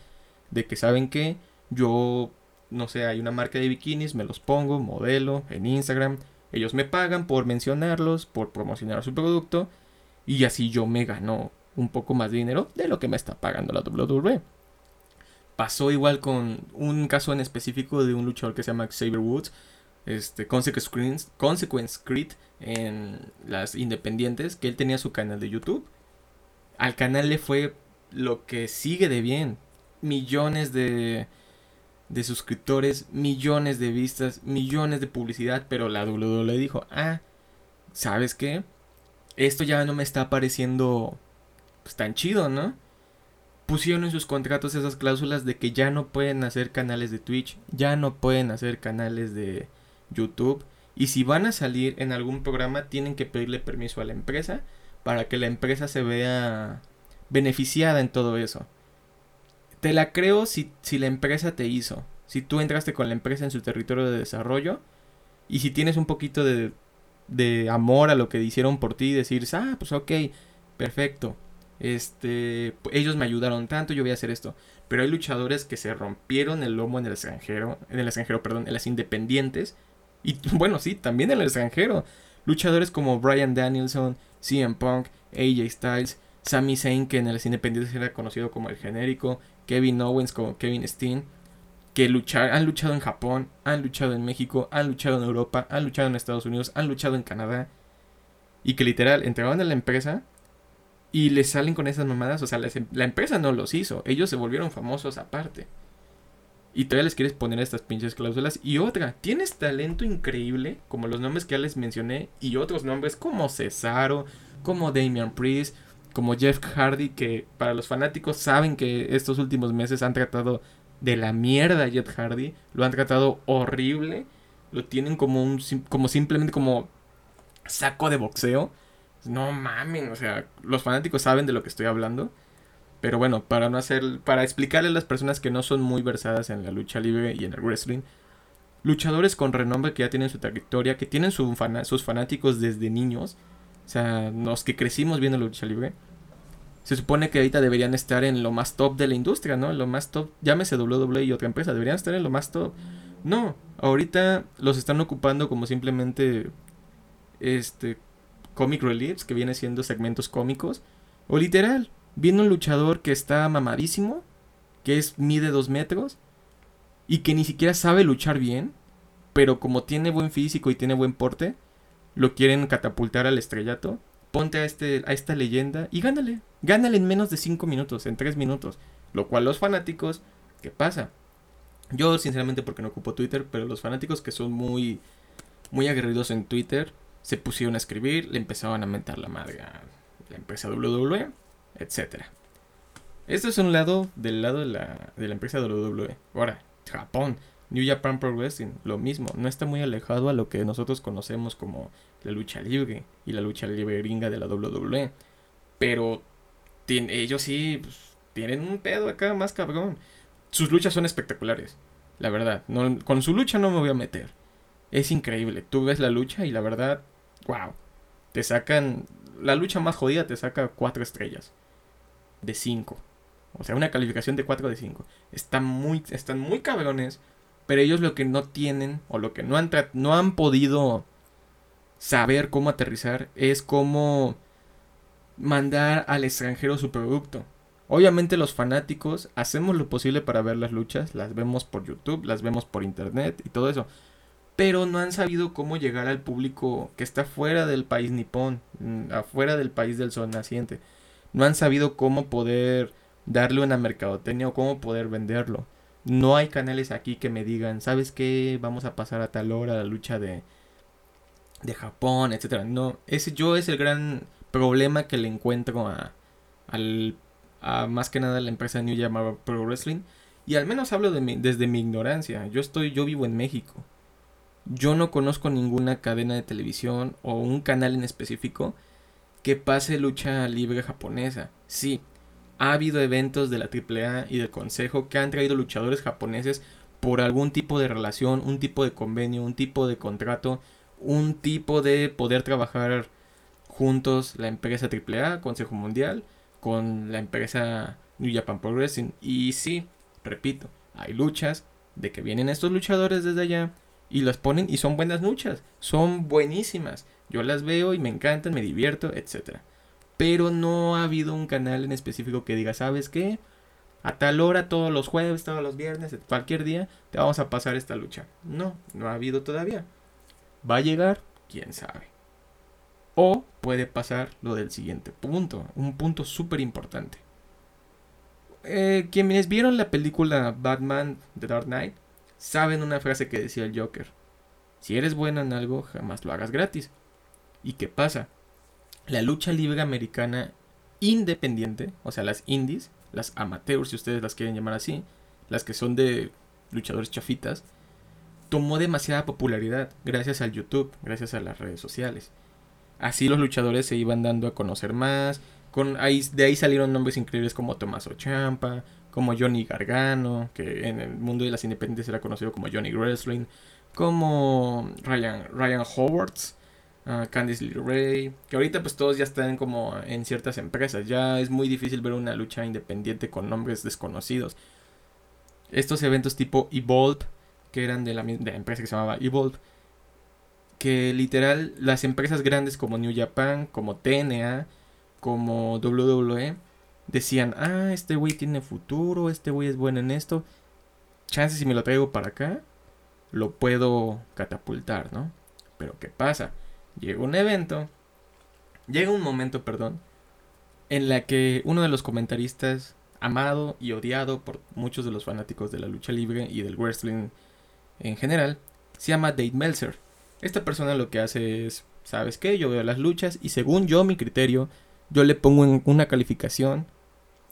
de que saben que yo, no sé, hay una marca de bikinis, me los pongo, modelo en Instagram, ellos me pagan por mencionarlos, por promocionar su producto, y así yo me gano un poco más de dinero de lo que me está pagando la WWE. Pasó igual con un caso en específico de un luchador que se llama Xavier Woods, este, Consequence, Consequence Creed en las independientes, que él tenía su canal de YouTube. Al canal le fue lo que sigue de bien. Millones de, de suscriptores, millones de vistas, millones de publicidad, pero la WWE dijo, ah, ¿sabes qué? Esto ya no me está pareciendo pues, tan chido, ¿no? Pusieron en sus contratos esas cláusulas de que ya no pueden hacer canales de Twitch, ya no pueden hacer canales de YouTube. Y si van a salir en algún programa, tienen que pedirle permiso a la empresa para que la empresa se vea beneficiada en todo eso. Te la creo si, si la empresa te hizo. Si tú entraste con la empresa en su territorio de desarrollo y si tienes un poquito de, de amor a lo que hicieron por ti, decir, ah, pues ok, perfecto. Este, ellos me ayudaron tanto, yo voy a hacer esto. Pero hay luchadores que se rompieron el lomo en el extranjero, en el extranjero, perdón, en las independientes. Y bueno, sí, también en el extranjero. Luchadores como Brian Danielson, CM Punk, AJ Styles, Sami Zayn, que en las independientes era conocido como el genérico, Kevin Owens como Kevin Steen, que han luchado en Japón, han luchado en México, han luchado en Europa, han luchado en Estados Unidos, han luchado en Canadá. Y que literal entraban a la empresa y les salen con esas mamadas. O sea, em, la empresa no los hizo. Ellos se volvieron famosos aparte. Y todavía les quieres poner estas pinches cláusulas. Y otra, tienes talento increíble, como los nombres que ya les mencioné, y otros nombres como Cesaro, como Damian Priest, como Jeff Hardy, que para los fanáticos saben que estos últimos meses han tratado de la mierda a Jeff Hardy, lo han tratado horrible, lo tienen como un como simplemente como saco de boxeo. No mamen, o sea, los fanáticos saben de lo que estoy hablando. Pero bueno, para no hacer. Para explicarle a las personas que no son muy versadas en la lucha libre y en el wrestling. Luchadores con renombre que ya tienen su trayectoria, que tienen sus fanáticos desde niños. O sea, los que crecimos viendo la lucha libre. Se supone que ahorita deberían estar en lo más top de la industria, ¿no? Lo más top. Llámese WWE y otra empresa. Deberían estar en lo más top. No, ahorita los están ocupando como simplemente. Este comic reliefs, que viene siendo segmentos cómicos, o literal, viene un luchador que está mamadísimo, que es mide dos metros, y que ni siquiera sabe luchar bien, pero como tiene buen físico y tiene buen porte, lo quieren catapultar al estrellato. Ponte a, este, a esta leyenda y gánale. Gánale en menos de 5 minutos, en 3 minutos. Lo cual los fanáticos, ¿qué pasa? Yo sinceramente porque no ocupo Twitter, pero los fanáticos que son muy, muy aguerridos en Twitter, se pusieron a escribir, le empezaban a mentar la madre a la empresa WWE, etc. Esto es un lado del lado de la, de la empresa WWE. Ahora, Japón, New Japan Pro Wrestling, lo mismo, no está muy alejado a lo que nosotros conocemos como la lucha libre y la lucha libre gringa de la WWE. Pero ellos sí pues, tienen un pedo acá más cabrón. Sus luchas son espectaculares, la verdad. Con su lucha no me voy a meter. Es increíble. Tú ves la lucha y la verdad wow. Te sacan. La lucha más jodida te saca 4 estrellas. De 5. O sea, una calificación de 4 de 5. Están muy, están muy cabrones. Pero ellos lo que no tienen. O lo que no han, no han podido saber cómo aterrizar. Es cómo mandar al extranjero su producto. Obviamente los fanáticos hacemos lo posible para ver las luchas, las vemos por YouTube, las vemos por internet y todo eso pero no han sabido cómo llegar al público que está fuera del país nipón, mm, afuera del país del sol naciente. No han sabido cómo poder darle una mercadotecnia o cómo poder venderlo. No hay canales aquí que me digan, ¿sabes qué? Vamos a pasar a tal hora la lucha de, de Japón, etcétera. No, ese yo es el gran problema que le encuentro a, al, a más que nada a la empresa New Japan Pro Wrestling. Y al menos hablo de desde mi ignorancia. Yo estoy, yo vivo en México. Yo no conozco ninguna cadena de televisión o un canal en específico que pase lucha libre japonesa. Sí, ha habido eventos de la AAA y del Consejo que han traído luchadores japoneses por algún tipo de relación, un tipo de convenio, un tipo de contrato, un tipo de poder trabajar juntos la empresa AAA, Consejo Mundial, con la empresa New Japan Progressing. Y sí, repito, hay luchas de que vienen estos luchadores desde allá, y las ponen y son buenas luchas, son buenísimas. Yo las veo y me encantan, me divierto, etc. Pero no ha habido un canal en específico que diga, ¿sabes qué? A tal hora, todos los jueves, todos los viernes, cualquier día, te vamos a pasar esta lucha. No, no ha habido todavía. ¿Va a llegar? ¿Quién sabe? O puede pasar lo del siguiente punto, un punto súper importante. Eh, quienes vieron la película Batman The Dark Knight saben una frase que decía el Joker. Si eres bueno en algo, jamás lo hagas gratis. ¿Y qué pasa? La lucha libre americana independiente, o sea, las indies, las amateurs, si ustedes las quieren llamar así, las que son de luchadores chafitas, tomó demasiada popularidad gracias al YouTube, gracias a las redes sociales. Así los luchadores se iban dando a conocer más. Con, ahí, de ahí salieron nombres increíbles como Tomás Champa, como Johnny Gargano, que en el mundo de las independientes era conocido como Johnny Wrestling, como Ryan, Ryan Howards, uh, Candice LeRae, que ahorita pues todos ya están como en ciertas empresas, ya es muy difícil ver una lucha independiente con nombres desconocidos. Estos eventos tipo Evolve, que eran de la, de la empresa que se llamaba Evolve, que literal las empresas grandes como New Japan, como TNA, como WWE, decían, ah, este güey tiene futuro, este güey es bueno en esto, chances si me lo traigo para acá, lo puedo catapultar, ¿no? Pero ¿qué pasa? Llega un evento, llega un momento, perdón, en la que uno de los comentaristas, amado y odiado por muchos de los fanáticos de la lucha libre y del wrestling en general, se llama Dave Meltzer. Esta persona lo que hace es, ¿sabes qué? Yo veo las luchas y según yo, mi criterio, yo le pongo una calificación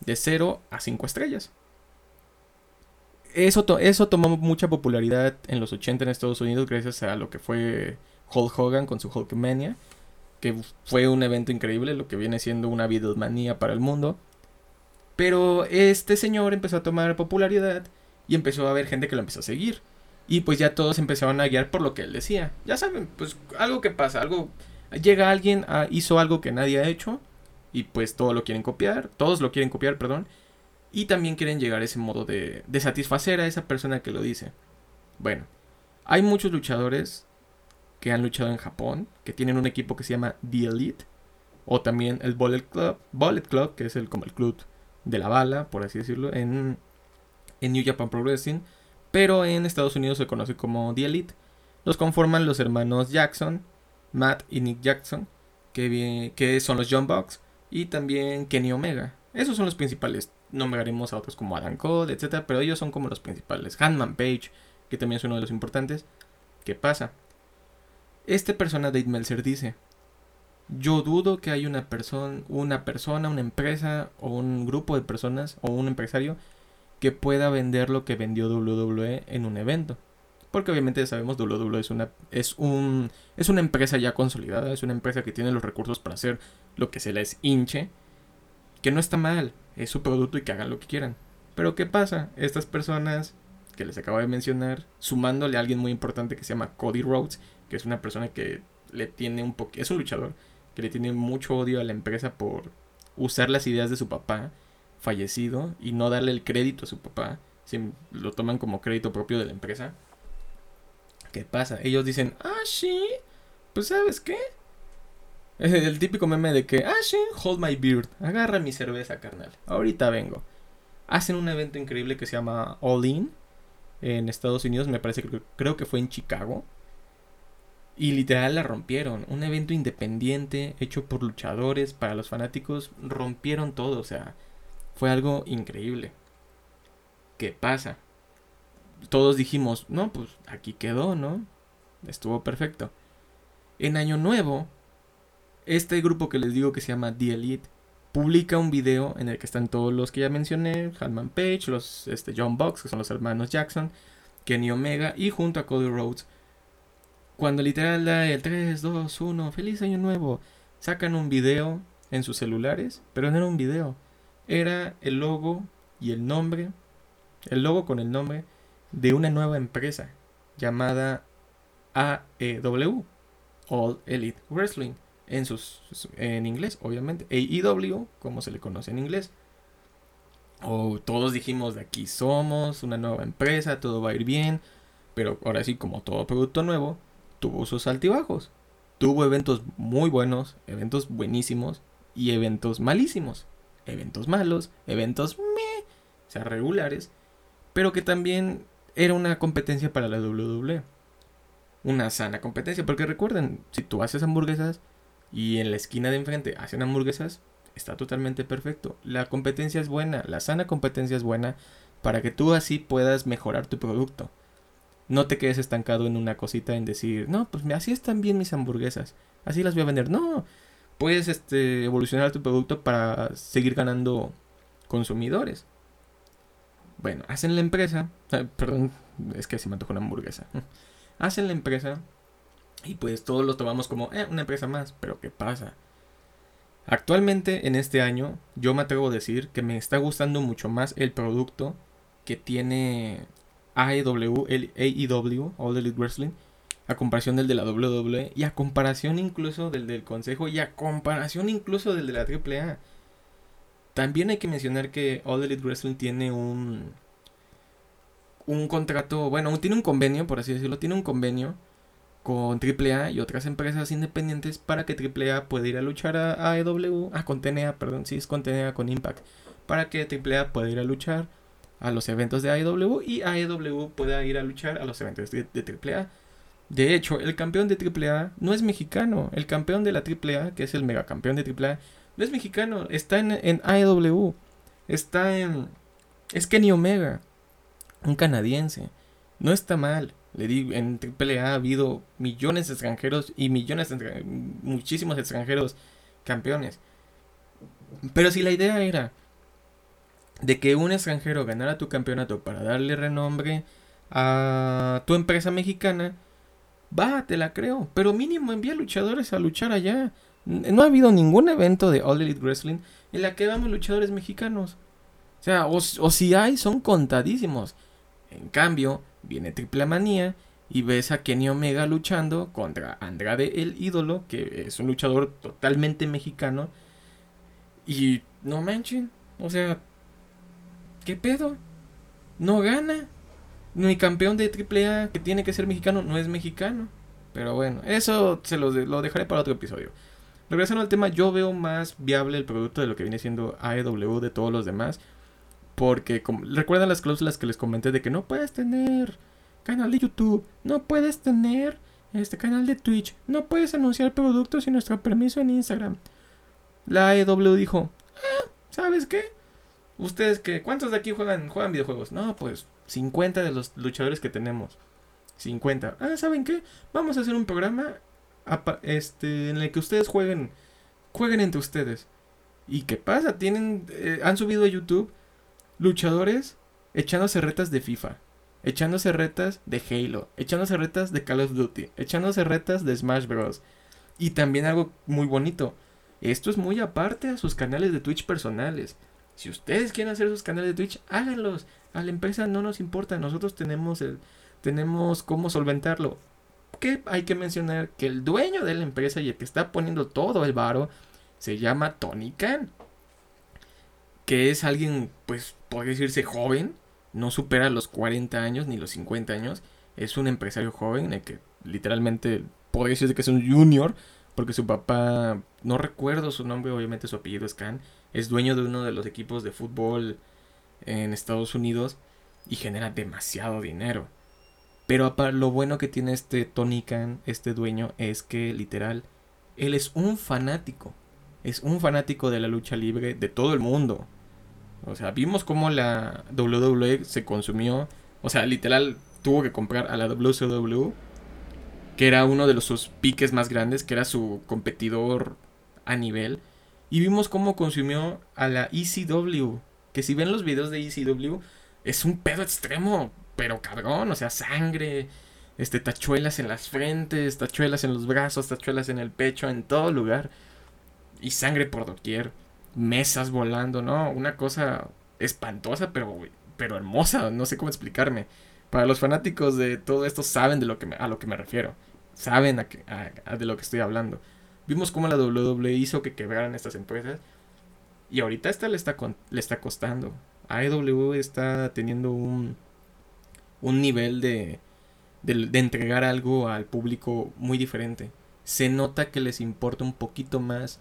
de 0 a 5 estrellas. Eso, eso tomó mucha popularidad en los 80 en Estados Unidos gracias a lo que fue Hulk Hogan con su Hulkmania, que fue un evento increíble, lo que viene siendo una videomanía para el mundo. Pero este señor empezó a tomar popularidad y empezó a haber gente que lo empezó a seguir. Y pues ya todos empezaron a guiar por lo que él decía. Ya saben, pues algo que pasa, algo... Llega alguien, hizo algo que nadie ha hecho y pues todos lo quieren copiar, todos lo quieren copiar, perdón, y también quieren llegar a ese modo de, de satisfacer a esa persona que lo dice. Bueno, hay muchos luchadores que han luchado en Japón, que tienen un equipo que se llama The Elite, o también el Bullet Club, Bullet Club, que es el, como el club de la bala, por así decirlo, en, en New Japan Pro Wrestling, pero en Estados Unidos se conoce como The Elite. Los conforman los hermanos Jackson, Matt y Nick Jackson, que, que son los John Box, y también Kenny Omega. Esos son los principales. Nombraremos a otros como Adam Cole, etc. Pero ellos son como los principales. Hanman Page, que también es uno de los importantes. ¿Qué pasa? Este persona Dave Meltzer dice: Yo dudo que hay una persona, una persona, una empresa o un grupo de personas o un empresario que pueda vender lo que vendió WWE en un evento. Porque obviamente sabemos WWE es una es un es una empresa ya consolidada, es una empresa que tiene los recursos para hacer lo que se les hinche, que no está mal, es su producto y que hagan lo que quieran. Pero ¿qué pasa? Estas personas que les acabo de mencionar, sumándole a alguien muy importante que se llama Cody Rhodes, que es una persona que le tiene un poco es un luchador que le tiene mucho odio a la empresa por usar las ideas de su papá fallecido y no darle el crédito a su papá, si lo toman como crédito propio de la empresa. ¿Qué pasa? Ellos dicen, ah, sí, pues sabes qué. Es el típico meme de que, ah, sí, hold my beard, agarra mi cerveza, carnal. Ahorita vengo. Hacen un evento increíble que se llama All In en Estados Unidos, me parece que creo que fue en Chicago. Y literal la rompieron. Un evento independiente, hecho por luchadores, para los fanáticos, rompieron todo. O sea, fue algo increíble. ¿Qué pasa? todos dijimos, no, pues aquí quedó, ¿no? Estuvo perfecto. En Año Nuevo, este grupo que les digo que se llama The Elite publica un video en el que están todos los que ya mencioné, Hanman Page, los este, John Box, que son los hermanos Jackson, Kenny Omega y junto a Cody Rhodes. Cuando literal da el 3, 2, 1, feliz año nuevo, sacan un video en sus celulares, pero no era un video, era el logo y el nombre, el logo con el nombre de una nueva empresa llamada AEW, All Elite Wrestling, en, sus, en inglés, obviamente, AEW, como se le conoce en inglés. O todos dijimos de aquí somos, una nueva empresa, todo va a ir bien, pero ahora sí, como todo producto nuevo, tuvo sus altibajos. Tuvo eventos muy buenos, eventos buenísimos y eventos malísimos. Eventos malos, eventos meh, o sea, regulares, pero que también era una competencia para la WWE. Una sana competencia, porque recuerden, si tú haces hamburguesas y en la esquina de enfrente hacen hamburguesas, está totalmente perfecto. La competencia es buena, la sana competencia es buena para que tú así puedas mejorar tu producto. No te quedes estancado en una cosita en decir, no, pues así están bien mis hamburguesas, así las voy a vender. No, puedes este, evolucionar tu producto para seguir ganando consumidores. Bueno, hacen la empresa. perdón, es que se me antoja una hamburguesa. Hacen la empresa. Y pues todos lo tomamos como eh, una empresa más. Pero ¿qué pasa? Actualmente, en este año, yo me atrevo a decir que me está gustando mucho más el producto que tiene AEW, el AEW, All Elite Wrestling, a comparación del de la WWE y a comparación incluso del del Consejo y a comparación incluso del de la AAA. También hay que mencionar que All Elite Wrestling tiene un un contrato, bueno, tiene un convenio, por así decirlo, tiene un convenio con AAA y otras empresas independientes para que AAA pueda ir a luchar a AEW, ah, con TNA, perdón, sí, es con TNA, con Impact, para que AAA pueda ir a luchar a los eventos de AEW y AEW pueda ir a luchar a los eventos de, de AAA. De hecho, el campeón de AAA no es mexicano. El campeón de la AAA, que es el megacampeón de AAA, no es mexicano. Está en, en AEW. Está en... Es Kenny Omega. Un canadiense. No está mal. Le digo, en AAA ha habido millones de extranjeros y millones de muchísimos extranjeros campeones. Pero si la idea era de que un extranjero ganara tu campeonato para darle renombre a tu empresa mexicana, va, te la creo. Pero mínimo envía luchadores a luchar allá. No ha habido ningún evento de All Elite Wrestling en la que vamos luchadores mexicanos. O sea, o, si hay, son contadísimos. En cambio, viene Triple Manía y ves a Kenny Omega luchando contra Andrade el ídolo, que es un luchador totalmente mexicano. Y no manchen, o sea, ¿qué pedo? No gana mi campeón de AAA que tiene que ser mexicano no es mexicano. Pero bueno, eso se lo, lo dejaré para otro episodio. Regresando al tema, yo veo más viable el producto de lo que viene siendo AEW de todos los demás. Porque recuerdan las cláusulas que les comenté de que no puedes tener canal de YouTube, no puedes tener este canal de Twitch, no puedes anunciar productos sin nuestro permiso en Instagram. La AEW dijo, ah, ¿sabes qué? Ustedes que, ¿cuántos de aquí juegan, juegan videojuegos? No, pues 50 de los luchadores que tenemos. 50. Ah, ¿saben qué? Vamos a hacer un programa este, en el que ustedes jueguen, jueguen entre ustedes. ¿Y qué pasa? Tienen, eh, han subido a YouTube luchadores echándose retas de FIFA, echándose retas de Halo, echándose retas de Call of Duty, echándose retas de Smash Bros. Y también algo muy bonito. Esto es muy aparte a sus canales de Twitch personales. Si ustedes quieren hacer sus canales de Twitch, háganlos. A la empresa no nos importa, nosotros tenemos el tenemos cómo solventarlo. Que hay que mencionar que el dueño de la empresa y el que está poniendo todo el varo se llama Tony Khan. Que es alguien, pues, podría decirse joven, no supera los 40 años ni los 50 años. Es un empresario joven, el que literalmente podría decirse que es un junior, porque su papá, no recuerdo su nombre, obviamente su apellido es Khan, es dueño de uno de los equipos de fútbol en Estados Unidos y genera demasiado dinero. Pero lo bueno que tiene este Tony Khan, este dueño, es que literal, él es un fanático. Es un fanático de la lucha libre de todo el mundo. O sea, vimos cómo la WWE se consumió. O sea, literal, tuvo que comprar a la WCW, que era uno de los, sus piques más grandes, que era su competidor a nivel. Y vimos cómo consumió a la ECW. Que si ven los videos de ECW, es un pedo extremo, pero cabrón. O sea, sangre, este, tachuelas en las frentes, tachuelas en los brazos, tachuelas en el pecho, en todo lugar. Y sangre por doquier. Mesas volando, ¿no? Una cosa espantosa, pero, pero hermosa. No sé cómo explicarme. Para los fanáticos de todo esto saben de lo que a lo que me refiero. Saben a, de lo que estoy hablando. Vimos cómo la WWE hizo que quebraran estas empresas. Y ahorita esta le está, le está costando. AEW está teniendo un, un nivel de, de, entregar algo al público muy diferente. Se nota que les importa un poquito más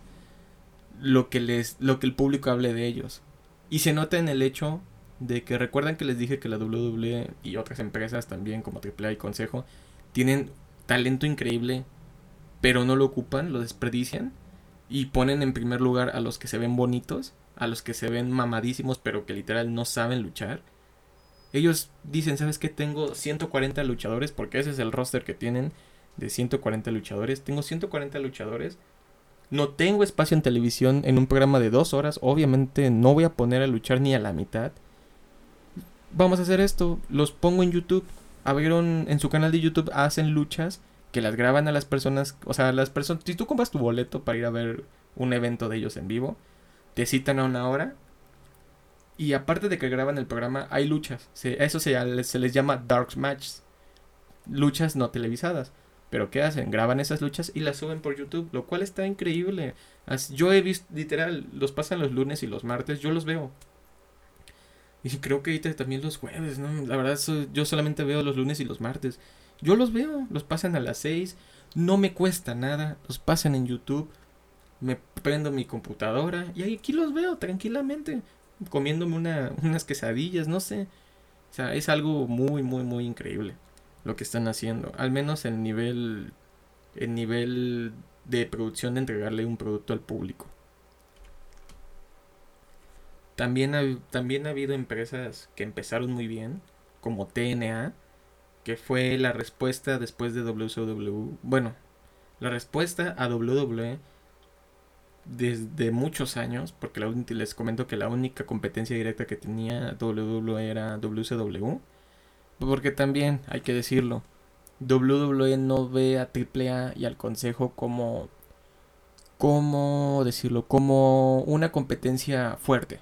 lo que, les, lo que el público hable de ellos. Y se nota en el hecho de que recuerdan que les dije que la WWE y otras empresas también como AAA y Consejo tienen talento increíble pero no lo ocupan, lo desperdician y ponen en primer lugar a los que se ven bonitos, a los que se ven mamadísimos, pero que literal no saben luchar. Ellos dicen, ¿sabes qué? Tengo 140 luchadores, porque ese es el roster que tienen de 140 luchadores. Tengo 140 luchadores. No tengo espacio en televisión en un programa de dos horas. Obviamente no voy a poner a luchar ni a la mitad. Vamos a hacer esto. Los pongo en YouTube. Abrieron en su canal de YouTube, hacen luchas que las graban a las personas, o sea, las personas, si tú compras tu boleto para ir a ver un evento de ellos en vivo. Te citan a una hora. Y aparte de que graban el programa, hay luchas. eso se, se les llama dark matches. Luchas no televisadas. Pero ¿qué hacen? Graban esas luchas y las suben por YouTube, lo cual está increíble. Yo he visto, literal, los pasan los lunes y los martes, yo los veo. Y creo que ahorita también los jueves, ¿no? La verdad, yo solamente veo los lunes y los martes. Yo los veo, los pasan a las 6, no me cuesta nada, los pasan en YouTube, me prendo mi computadora y aquí los veo tranquilamente, comiéndome una, unas quesadillas, no sé. O sea, es algo muy, muy, muy increíble lo que están haciendo. Al menos el nivel, el nivel de producción de entregarle un producto al público. También ha, también ha habido empresas que empezaron muy bien, como TNA, que fue la respuesta después de WCW. Bueno, la respuesta a WWE desde muchos años, porque les comento que la única competencia directa que tenía WWE era WCW porque también, hay que decirlo, WWE no ve a AAA y al Consejo como, ¿cómo decirlo? Como una competencia fuerte.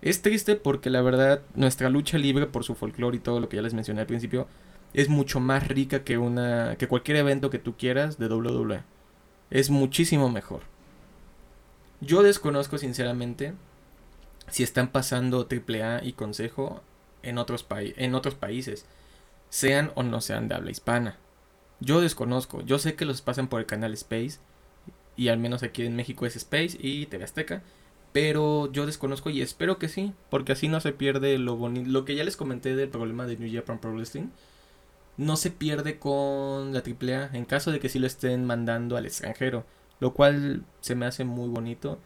Es triste porque la verdad nuestra lucha libre por su folclore y todo lo que ya les mencioné al principio es mucho más rica que una que cualquier evento que tú quieras de WWE. Es muchísimo mejor. Yo desconozco sinceramente si están pasando AAA y Consejo en otros, en otros países, sean o no sean de habla hispana. Yo desconozco, yo sé que los pasan por el canal Space, y al menos aquí en México es Space y TV Azteca, pero yo desconozco y espero que sí, porque así no se pierde lo bonito, lo que ya les comenté del problema de New Japan Pro Wrestling, no se pierde con la AAA en caso de que sí lo estén mandando al extranjero, lo cual se me hace muy bonito,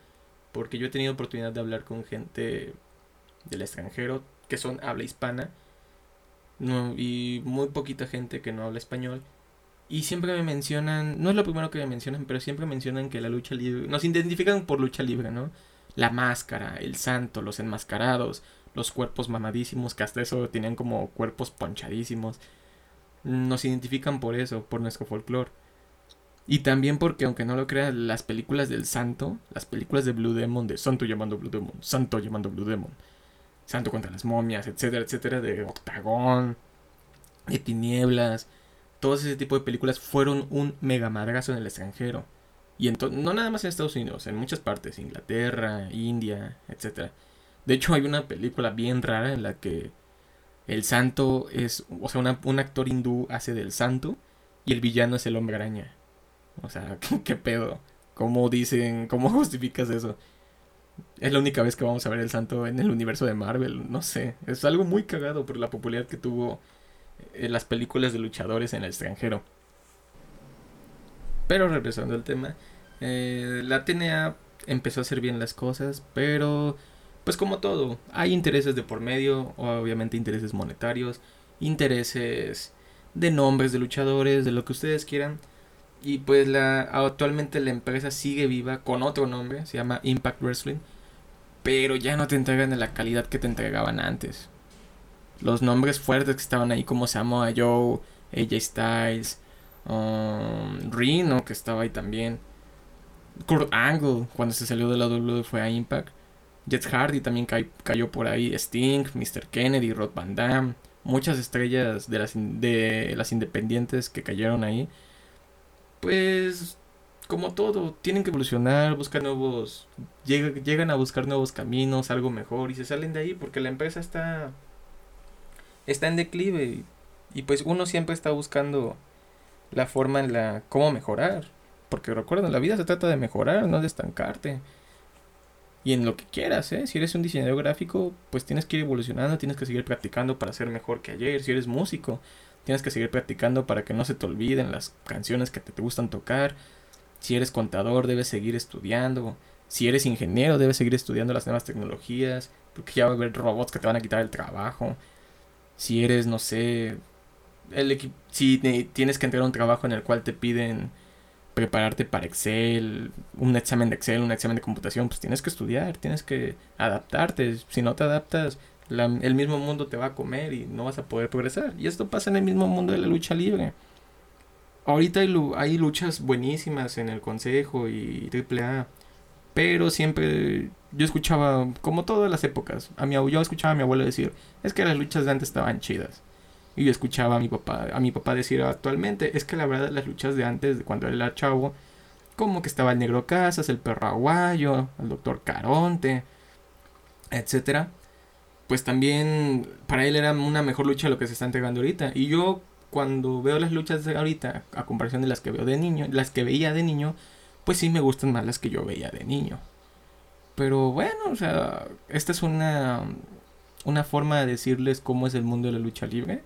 porque yo he tenido oportunidad de hablar con gente del extranjero, que son habla hispana no, y muy poquita gente que no habla español. Y siempre me mencionan, no es lo primero que me mencionan, pero siempre mencionan que la lucha libre, nos identifican por lucha libre, ¿no? La máscara, el santo, los enmascarados, los cuerpos mamadísimos, que hasta eso tienen como cuerpos ponchadísimos. Nos identifican por eso, por nuestro folclore. Y también porque, aunque no lo crean, las películas del santo, las películas de Blue Demon, de Santo llamando Blue Demon, Santo llamando Blue Demon, Santo contra las momias, etcétera, etcétera, de Octagón, de Tinieblas. Todo ese tipo de películas fueron un mega madrazo en el extranjero. Y no nada más en Estados Unidos, en muchas partes, Inglaterra, India, etcétera. De hecho, hay una película bien rara en la que el santo es, o sea, un actor hindú hace del santo y el villano es el hombre araña. O sea, ¿qué, pedo? ¿Cómo dicen, cómo justificas eso? es la única vez que vamos a ver el santo en el universo de Marvel. No sé, es algo muy cagado por la popularidad que tuvo en eh, las películas de luchadores en el extranjero. Pero regresando al tema, eh, la TNA empezó a hacer bien las cosas, pero pues como todo, hay intereses de por medio, obviamente intereses monetarios, intereses de nombres de luchadores, de lo que ustedes quieran. Y pues la actualmente la empresa sigue viva con otro nombre, se llama Impact Wrestling, pero ya no te entregan en la calidad que te entregaban antes. Los nombres fuertes que estaban ahí como Samoa Joe, AJ Styles, um, Reno que estaba ahí también, Kurt Angle cuando se salió de la WWE fue a Impact, Jet Hardy también cayó por ahí, Sting, Mr. Kennedy, Rod Van Damme, muchas estrellas de las, de las independientes que cayeron ahí. Pues como todo, tienen que evolucionar, buscar nuevos, llegan a buscar nuevos caminos, algo mejor y se salen de ahí porque la empresa está está en declive y, pues uno siempre está buscando la forma en la cómo mejorar, porque recuerden, la vida se trata de mejorar, no de estancarte. Y en lo que quieras, ¿eh? Si eres un diseñador gráfico, pues tienes que ir evolucionando, tienes que seguir practicando para ser mejor que ayer. Si eres músico, Tienes que seguir practicando para que no se te olviden las canciones que te, gustan tocar. Si eres contador, debes seguir estudiando. Si eres ingeniero, debes seguir estudiando las nuevas tecnologías. Porque ya va a haber robots que te van a quitar el trabajo. Si eres, no sé, el si tienes que entregar un trabajo en el cual te piden prepararte para Excel, un examen de Excel, un examen de computación, pues tienes que estudiar, tienes que adaptarte. Si no te adaptas, el mismo mundo te va a comer y no vas a poder progresar. Y esto pasa en el mismo mundo de la lucha libre. ahorita hay, luchas buenísimas en el Consejo y AAA, pero siempre yo escuchaba, como todas las épocas, a mi, yo escuchaba a mi abuelo decir, es que las luchas de antes estaban chidas. Y yo escuchaba a mi papá, a mi papá decir actualmente, es que la verdad las luchas de antes, de cuando él era chavo, como que estaba el Negro Casas, el Perro Aguayo, el Doctor Caronte, etcétera, pues también para él era una mejor lucha lo que se está entregando ahorita. Y yo cuando veo las luchas de ahorita, a comparación de las que veo de niño, las que veía de niño, pues sí me gustan más las que yo veía de niño. Pero bueno, o sea, esta es una, una forma de decirles cómo es el mundo de la lucha libre.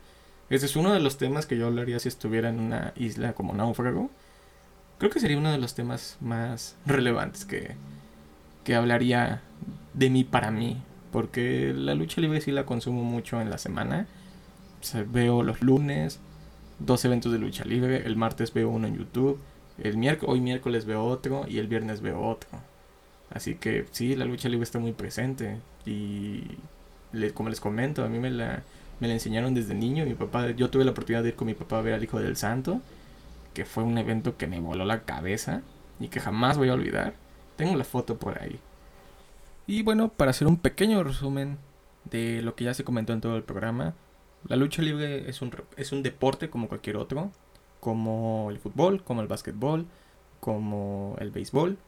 Ese es uno de los temas que yo hablaría si estuviera en una isla como Náufrago. Creo que sería uno de los temas más relevantes que, que hablaría de mí para mí. Porque la lucha libre sí la consumo mucho en la semana. veo los lunes dos eventos de lucha libre. El martes veo uno en YouTube. El miércoles, hoy miércoles veo otro. Y el viernes veo otro. Así que sí, la lucha libre está muy presente. Y como les comento, a mí me la, me la enseñaron desde niño. Mi papá, yo tuve la oportunidad de ir con mi papá a ver al Hijo del Santo. Que fue un evento que me voló la cabeza. Y que jamás voy a olvidar. Tengo la foto por ahí. Y bueno, para hacer un pequeño resumen de lo que ya se comentó en todo el programa, la lucha libre es un, es un deporte como cualquier otro, como el fútbol, como el básquetbol, como el béisbol,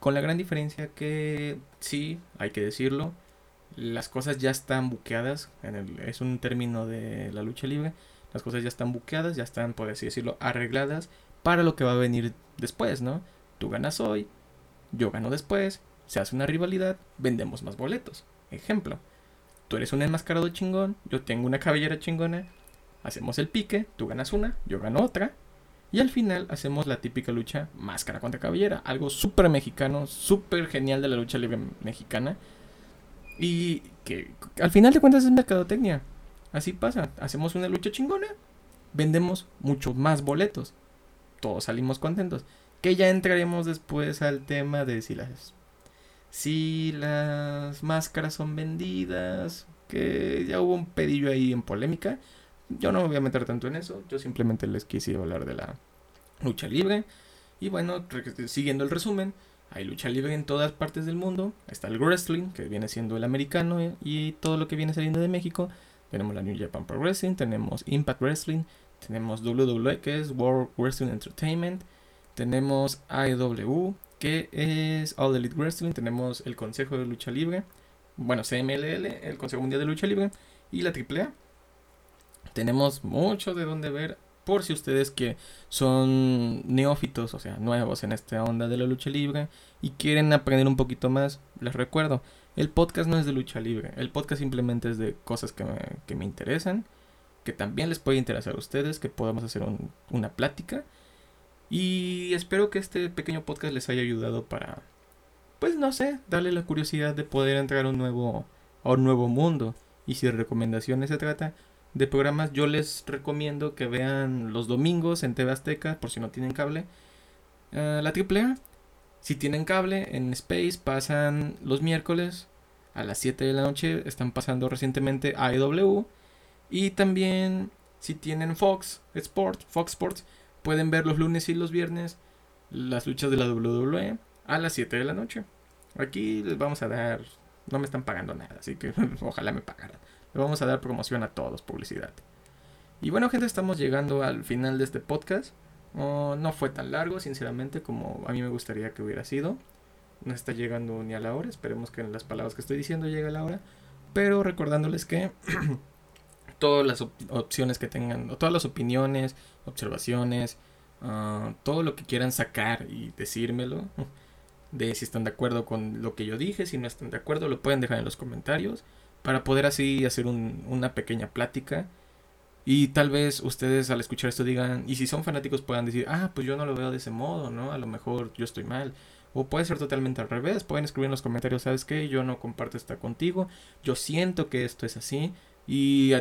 con la gran diferencia que sí, hay que decirlo, las cosas ya están buqueadas, en el, es un término de la lucha libre, las cosas ya están buqueadas, ya están, por así decirlo, arregladas para lo que va a venir después, ¿no? Tú ganas hoy, yo gano después, se hace una rivalidad, vendemos más boletos. Ejemplo, tú eres un enmascarado chingón, yo tengo una cabellera chingona, hacemos el pique, tú ganas una, yo gano otra, y al final hacemos la típica lucha máscara contra cabellera, algo súper mexicano, súper genial de la lucha libre mexicana, y que al final de cuentas es mercadotecnia. Así pasa, hacemos una lucha chingona, vendemos muchos más boletos, todos salimos contentos. Que ya entraremos después al tema de si las si las máscaras son vendidas, que ya hubo un pedillo ahí en polémica. Yo no me voy a meter tanto en eso, yo simplemente les quise hablar de la lucha libre. Y bueno, siguiendo el resumen, hay lucha libre en todas partes del mundo. Está el wrestling, que viene siendo el americano, eh, y todo lo que viene saliendo de México. Tenemos la New Japan Pro Wrestling, tenemos Impact Wrestling, tenemos WWE, que es World Wrestling Entertainment, tenemos AEW, que es All Elite Wrestling, tenemos el Consejo de Lucha Libre, bueno, CMLL, el Consejo Mundial de Lucha Libre y la AAA. Tenemos mucho de donde ver por si ustedes que son neófitos, o sea, nuevos en esta onda de la lucha libre y quieren aprender un poquito más, les recuerdo, el podcast no es de lucha libre, el podcast simplemente es de cosas que me, que me interesan, que también les puede interesar a ustedes, que podamos hacer una plática y espero que este pequeño podcast les haya ayudado para, pues no sé, darle la curiosidad de poder entrar a un nuevo, a un nuevo mundo. Y si recomendaciones se trata de programas, yo les recomiendo que vean los domingos en TV Azteca, por si no tienen cable, uh, la AAA. Si tienen cable, en Space pasan los miércoles a las 7 de la noche. Están pasando recientemente AEW. Y también, si tienen Fox Sports, Fox Sports, pueden ver los lunes y los viernes las luchas de la WWE a las 7 de la noche. Aquí les vamos a dar, no me están pagando nada, así que ojalá me pagaran. Les vamos a dar promoción a todos, publicidad. Y bueno, gente, estamos llegando al final de este podcast. no fue tan largo, sinceramente, como a mí me gustaría que hubiera sido. No está llegando ni a la hora. Esperemos que en las palabras que estoy diciendo llegue a la hora. Pero recordándoles que todas las opciones que tengan, o todas las opiniones, observaciones, ah, todo lo que quieran sacar y decírmelo, de si están de acuerdo con lo que yo dije, si no están de acuerdo, lo pueden dejar en los comentarios, para poder así hacer una pequeña plática. Y tal vez ustedes al escuchar esto digan, y si son fanáticos puedan decir, ah, pues yo no lo veo de ese modo, ¿no? A lo mejor yo estoy mal. O puede ser totalmente al revés. Pueden escribir en los comentarios, ¿sabes qué? Yo no comparto esta contigo. Yo siento que esto es así y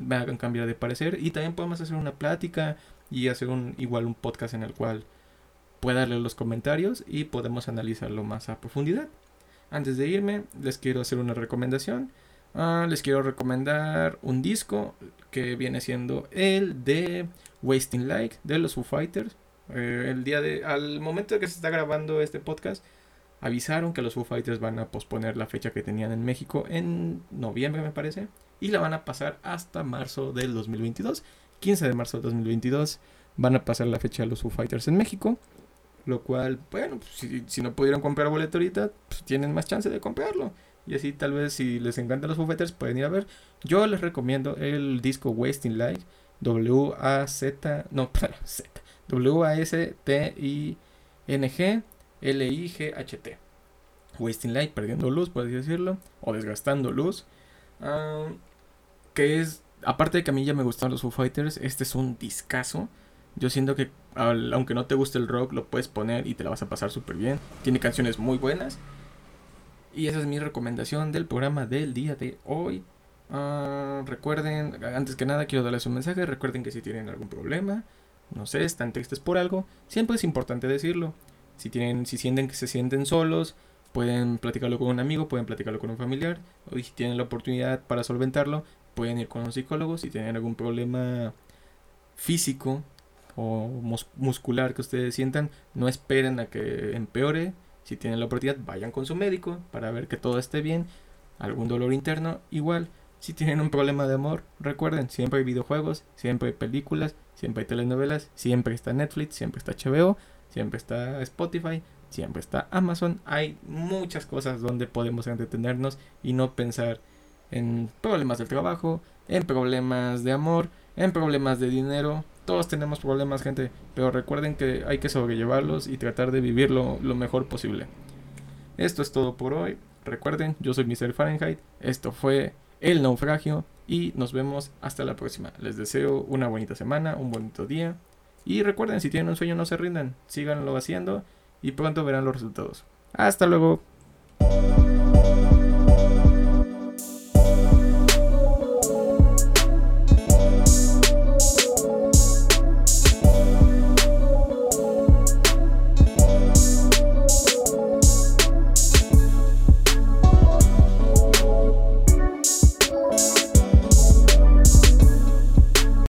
me hagan cambiar de parecer y también podemos hacer una plática y hacer un igual un podcast en el cual pueda leer los comentarios y podemos analizarlo más a profundidad. Antes de irme, les quiero hacer una recomendación. Ah, les quiero recomendar un disco que viene siendo el de Wasting Light de los Foo Fighters. Eh, el día de, al momento de que se está grabando este podcast, avisaron que los Foo Fighters van a posponer la fecha que tenían en México en noviembre, me parece, y la van a pasar hasta marzo del 2022. 15 de marzo del 2022 van a pasar la fecha de los Foo Fighters en México. Lo cual, bueno, pues, si, no pudieron comprar boleto ahorita, pues tienen más chance de comprarlo. Y así tal vez si les encantan los Foo Fighters pueden ir a ver. Yo les recomiendo el disco Wasting Light. W-A-Z, no, Z. W-A-S-T-I-N-G L-I-G-H-T. Wasting Light, perdiendo luz, por así decirlo. O desgastando luz. que es, aparte de que a mí ya me gustan los Foo Fighters, este es un discazo. Yo siento que aunque no te guste el rock, lo puedes poner y te la vas a pasar súper bien. Tiene canciones muy buenas. Y esa es mi recomendación del programa del día de hoy. Ah, recuerden, antes que nada quiero darles un mensaje. Recuerden que si tienen algún problema, no sé, están tristes por algo, siempre es importante decirlo. Si tienen, si sienten que se sienten solos, pueden platicarlo con un amigo, pueden platicarlo con un familiar. O si tienen la oportunidad para solventarlo, pueden ir con un psicólogo. Si tienen algún problema físico o muscular que ustedes sientan, no esperen a que empeore. Si tienen la oportunidad, vayan con su médico para ver que todo esté bien. Algún dolor interno, igual. Si tienen un problema de amor, recuerden, siempre hay videojuegos, siempre hay películas, siempre hay telenovelas, siempre está Netflix, siempre está HBO, siempre está Spotify, siempre está Amazon. Hay muchas cosas donde podemos entretenernos y no pensar en problemas del trabajo, en problemas de amor, en problemas de dinero. Todos tenemos problemas, gente, pero recuerden que hay que sobrellevarlos y tratar de vivirlo lo mejor posible. Esto es todo por hoy. Recuerden, yo soy Mr. Fahrenheit. Esto fue El Naufragio y nos vemos hasta la próxima. Les deseo una bonita semana, un bonito día. Y recuerden, si tienen un sueño no se rindan, síganlo haciendo y pronto verán los resultados. Hasta luego.